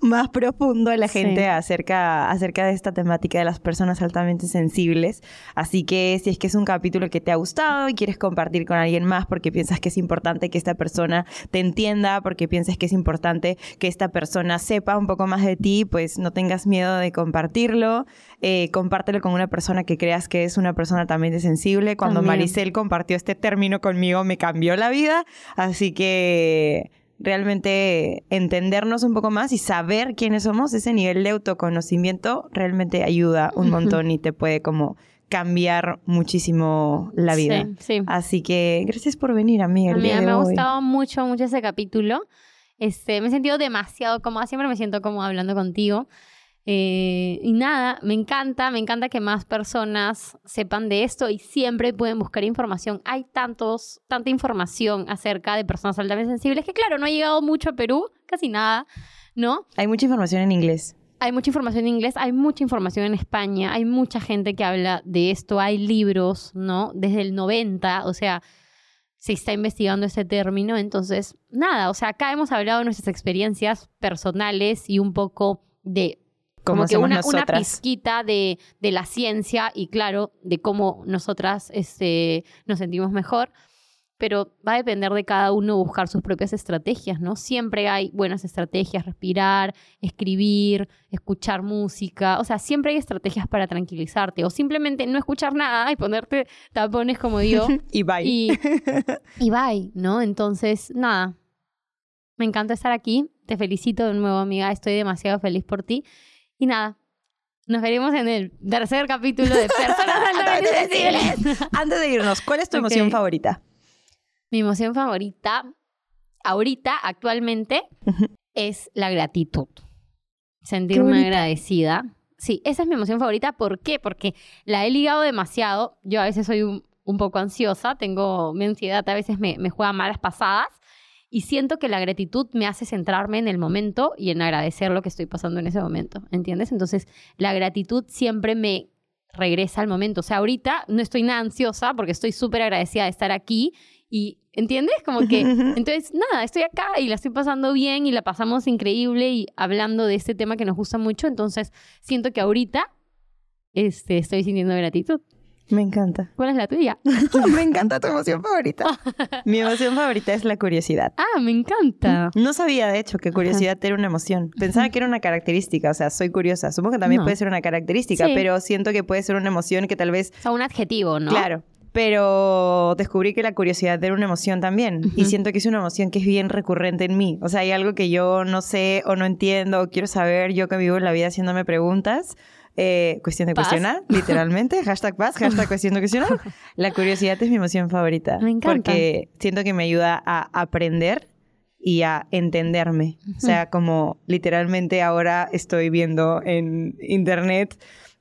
S1: más profundo a la gente acerca, acerca de esta temática de las personas altamente sensibles. Así que si es que es un capítulo que te ha gustado y quieres compartir con alguien más porque piensas que es importante que esta persona te entienda, porque piensas que es importante que esta persona sepa un poco más de ti, pues no tengas miedo de compartirlo. Eh, compártelo con una persona que creas que es una persona también sensible. Cuando Maricel compartió este término conmigo me cambió la vida, así que realmente entendernos un poco más y saber quiénes somos, ese nivel de autoconocimiento realmente ayuda un montón y te puede como cambiar muchísimo la vida. Sí, Así que gracias por venir, amiga.
S2: A mí me ha gustado mucho, mucho ese capítulo. Este, me he sentido demasiado cómoda, siempre me siento como hablando contigo. Eh, y nada, me encanta, me encanta que más personas sepan de esto y siempre pueden buscar información. Hay tantos, tanta información acerca de personas altamente sensibles que claro, no ha llegado mucho a Perú, casi nada, ¿no?
S1: Hay mucha información en inglés.
S2: Hay mucha información en inglés, hay mucha información en España, hay mucha gente que habla de esto, hay libros, ¿no? Desde el 90, o sea, se está investigando este término, entonces, nada, o sea, acá hemos hablado de nuestras experiencias personales y un poco de como que una, una, pizquita de, de, la ciencia y claro, de cómo nosotras este, nos sentimos mejor. Pero va a depender de cada uno buscar sus propias estrategias, ¿no? Siempre hay buenas estrategias, respirar, escribir, escuchar música, o sea, siempre hay estrategias para tranquilizarte o simplemente no escuchar nada y ponerte tapones como yo.
S1: y bye.
S2: Y, y bye, ¿no? Entonces, nada, me encanta estar aquí. Te felicito de nuevo, amiga. Estoy demasiado feliz por ti. Y nada, nos veremos en el tercer capítulo de Personas altamente sensibles.
S1: Antes de irnos, ¿cuál es tu emoción favorita?
S2: Mi emoción favorita, ahorita, actualmente, es la gratitud. Sentirme agradecida. Sí, esa es mi emoción favorita. ¿Por qué? Porque la he ligado demasiado. Yo a veces soy un, poco ansiosa, tengo mi ansiedad, a veces me, me juega malas pasadas y siento que la gratitud me hace centrarme en el momento y en agradecer lo que estoy pasando en ese momento, ¿entiendes? Entonces, la gratitud siempre me regresa al momento. O sea, ahorita no estoy nada ansiosa porque estoy súper agradecida de estar aquí y, ¿entiendes? Como que, entonces, nada, estoy acá y la estoy pasando bien y la pasamos increíble y hablando de este tema que nos gusta mucho, entonces siento que ahorita este, estoy sintiendo gratitud.
S1: Me encanta.
S2: ¿Cuál es la tuya?
S1: me encanta tu emoción favorita. Mi emoción favorita es la curiosidad.
S2: Ah, me encanta.
S1: No sabía, de hecho, que curiosidad era una emoción. Pensaba que era una característica, o sea, soy curiosa. Supongo que también puede ser una característica, pero siento que puede ser una emoción que tal vez...
S2: O sea, un adjetivo, ¿no?
S1: Claro pero descubrí que la curiosidad era una emoción también y siento que es una emoción que es bien recurrente en mí. O sea, hay algo que yo no sé o no entiendo o quiero saber, yo que vivo en la vida haciéndome preguntas. Eh, cuestión de cuestionar, literalmente. hashtag paz, hashtag cuestión de cuestionar. La curiosidad es mi emoción favorita.
S2: Me encanta.
S1: Porque siento que me ayuda a aprender y a entenderme. O sea, como literalmente ahora estoy viendo en internet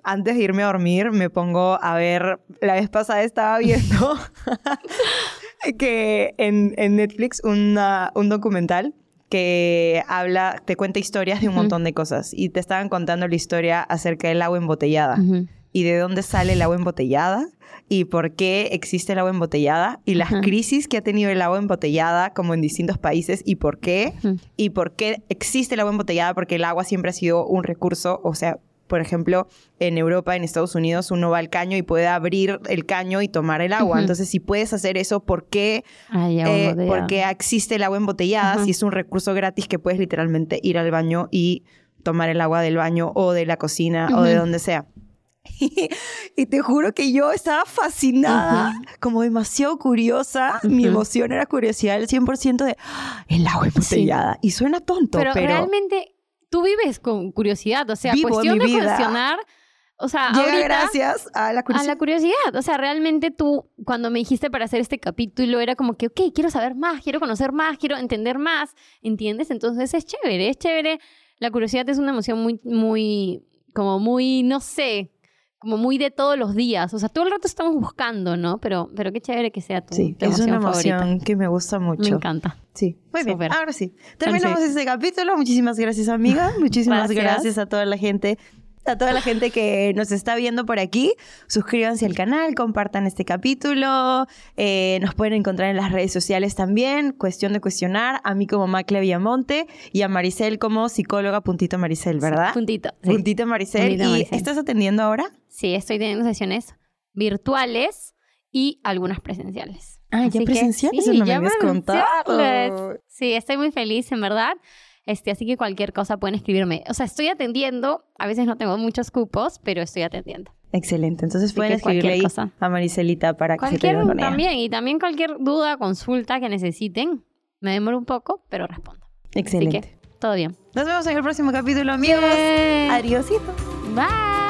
S1: antes de irme a dormir me pongo a ver, la vez pasada estaba viendo que en, Netflix una, un documental que habla, te cuenta historias de un montón de cosas y te estaban contando la historia acerca del agua embotellada y de dónde sale el agua embotellada y por qué existe el agua embotellada y las crisis que ha tenido el agua embotellada como en distintos países y por qué y por qué existe el agua embotellada porque el agua siempre ha sido un recurso, o sea, por ejemplo, en Europa, en Estados Unidos, uno va al caño y puede abrir el caño y tomar el agua. Entonces, si puedes hacer eso, ¿por qué, eh, porque existe el agua embotellada si es un recurso gratis que puedes literalmente ir al baño y tomar el agua del baño o de la cocina o de donde sea? y te juro que yo estaba fascinada, como demasiado curiosa. Mi emoción era curiosidad del 100% de ¡Ah! el agua embotellada. Y suena tonto, pero,
S2: pero realmente tú vives con curiosidad, o sea, cuestión de cuestionar. O sea,
S1: Llega gracias a la curiosidad.
S2: A la curiosidad. O sea, realmente tú, cuando me dijiste para hacer este capítulo, era como que, ok, quiero saber más, quiero conocer más, quiero entender más, ¿entiendes? Entonces es chévere, es chévere. La curiosidad es una emoción muy, muy, como muy, no sé, como muy de todos los días. O sea, todo el rato estamos buscando, ¿no? Pero, pero qué chévere que sea tu, sí, es
S1: una
S2: emoción
S1: que me gusta mucho.
S2: Me encanta.
S1: Sí, muy bien. Ahora sí. Terminamos este capítulo. Muchísimas gracias, amiga. Muchísimas gracias a toda la gente a toda la gente que nos está viendo por aquí. Suscríbanse al canal, compartan este capítulo. Eh, nos pueden encontrar en las redes sociales también. Cuestión de cuestionar. A mí como Macle Viamonte y a Maricel como psicóloga puntito Maricel, ¿verdad?
S2: puntito.
S1: Puntito Maricel. ¿Y estás atendiendo ahora?
S2: Sí, estoy teniendo sesiones virtuales y algunas presenciales.
S1: Ah, ya presenciales, sí, no me habías contado.
S2: Sí, estoy muy feliz, en verdad. Este, así que cualquier cosa pueden escribirme. O sea, estoy atendiendo. A veces no tengo muchos cupos, pero estoy atendiendo.
S1: Excelente. Entonces pueden escribirle ahí cosa. a Maricelita para que se
S2: con También, y también cualquier duda, consulta que necesiten. Me demoro un poco, pero respondo.
S1: Excelente.
S2: Así que, todo bien.
S1: Nos vemos en el próximo capítulo, amigos. Adiósito.
S2: Bye.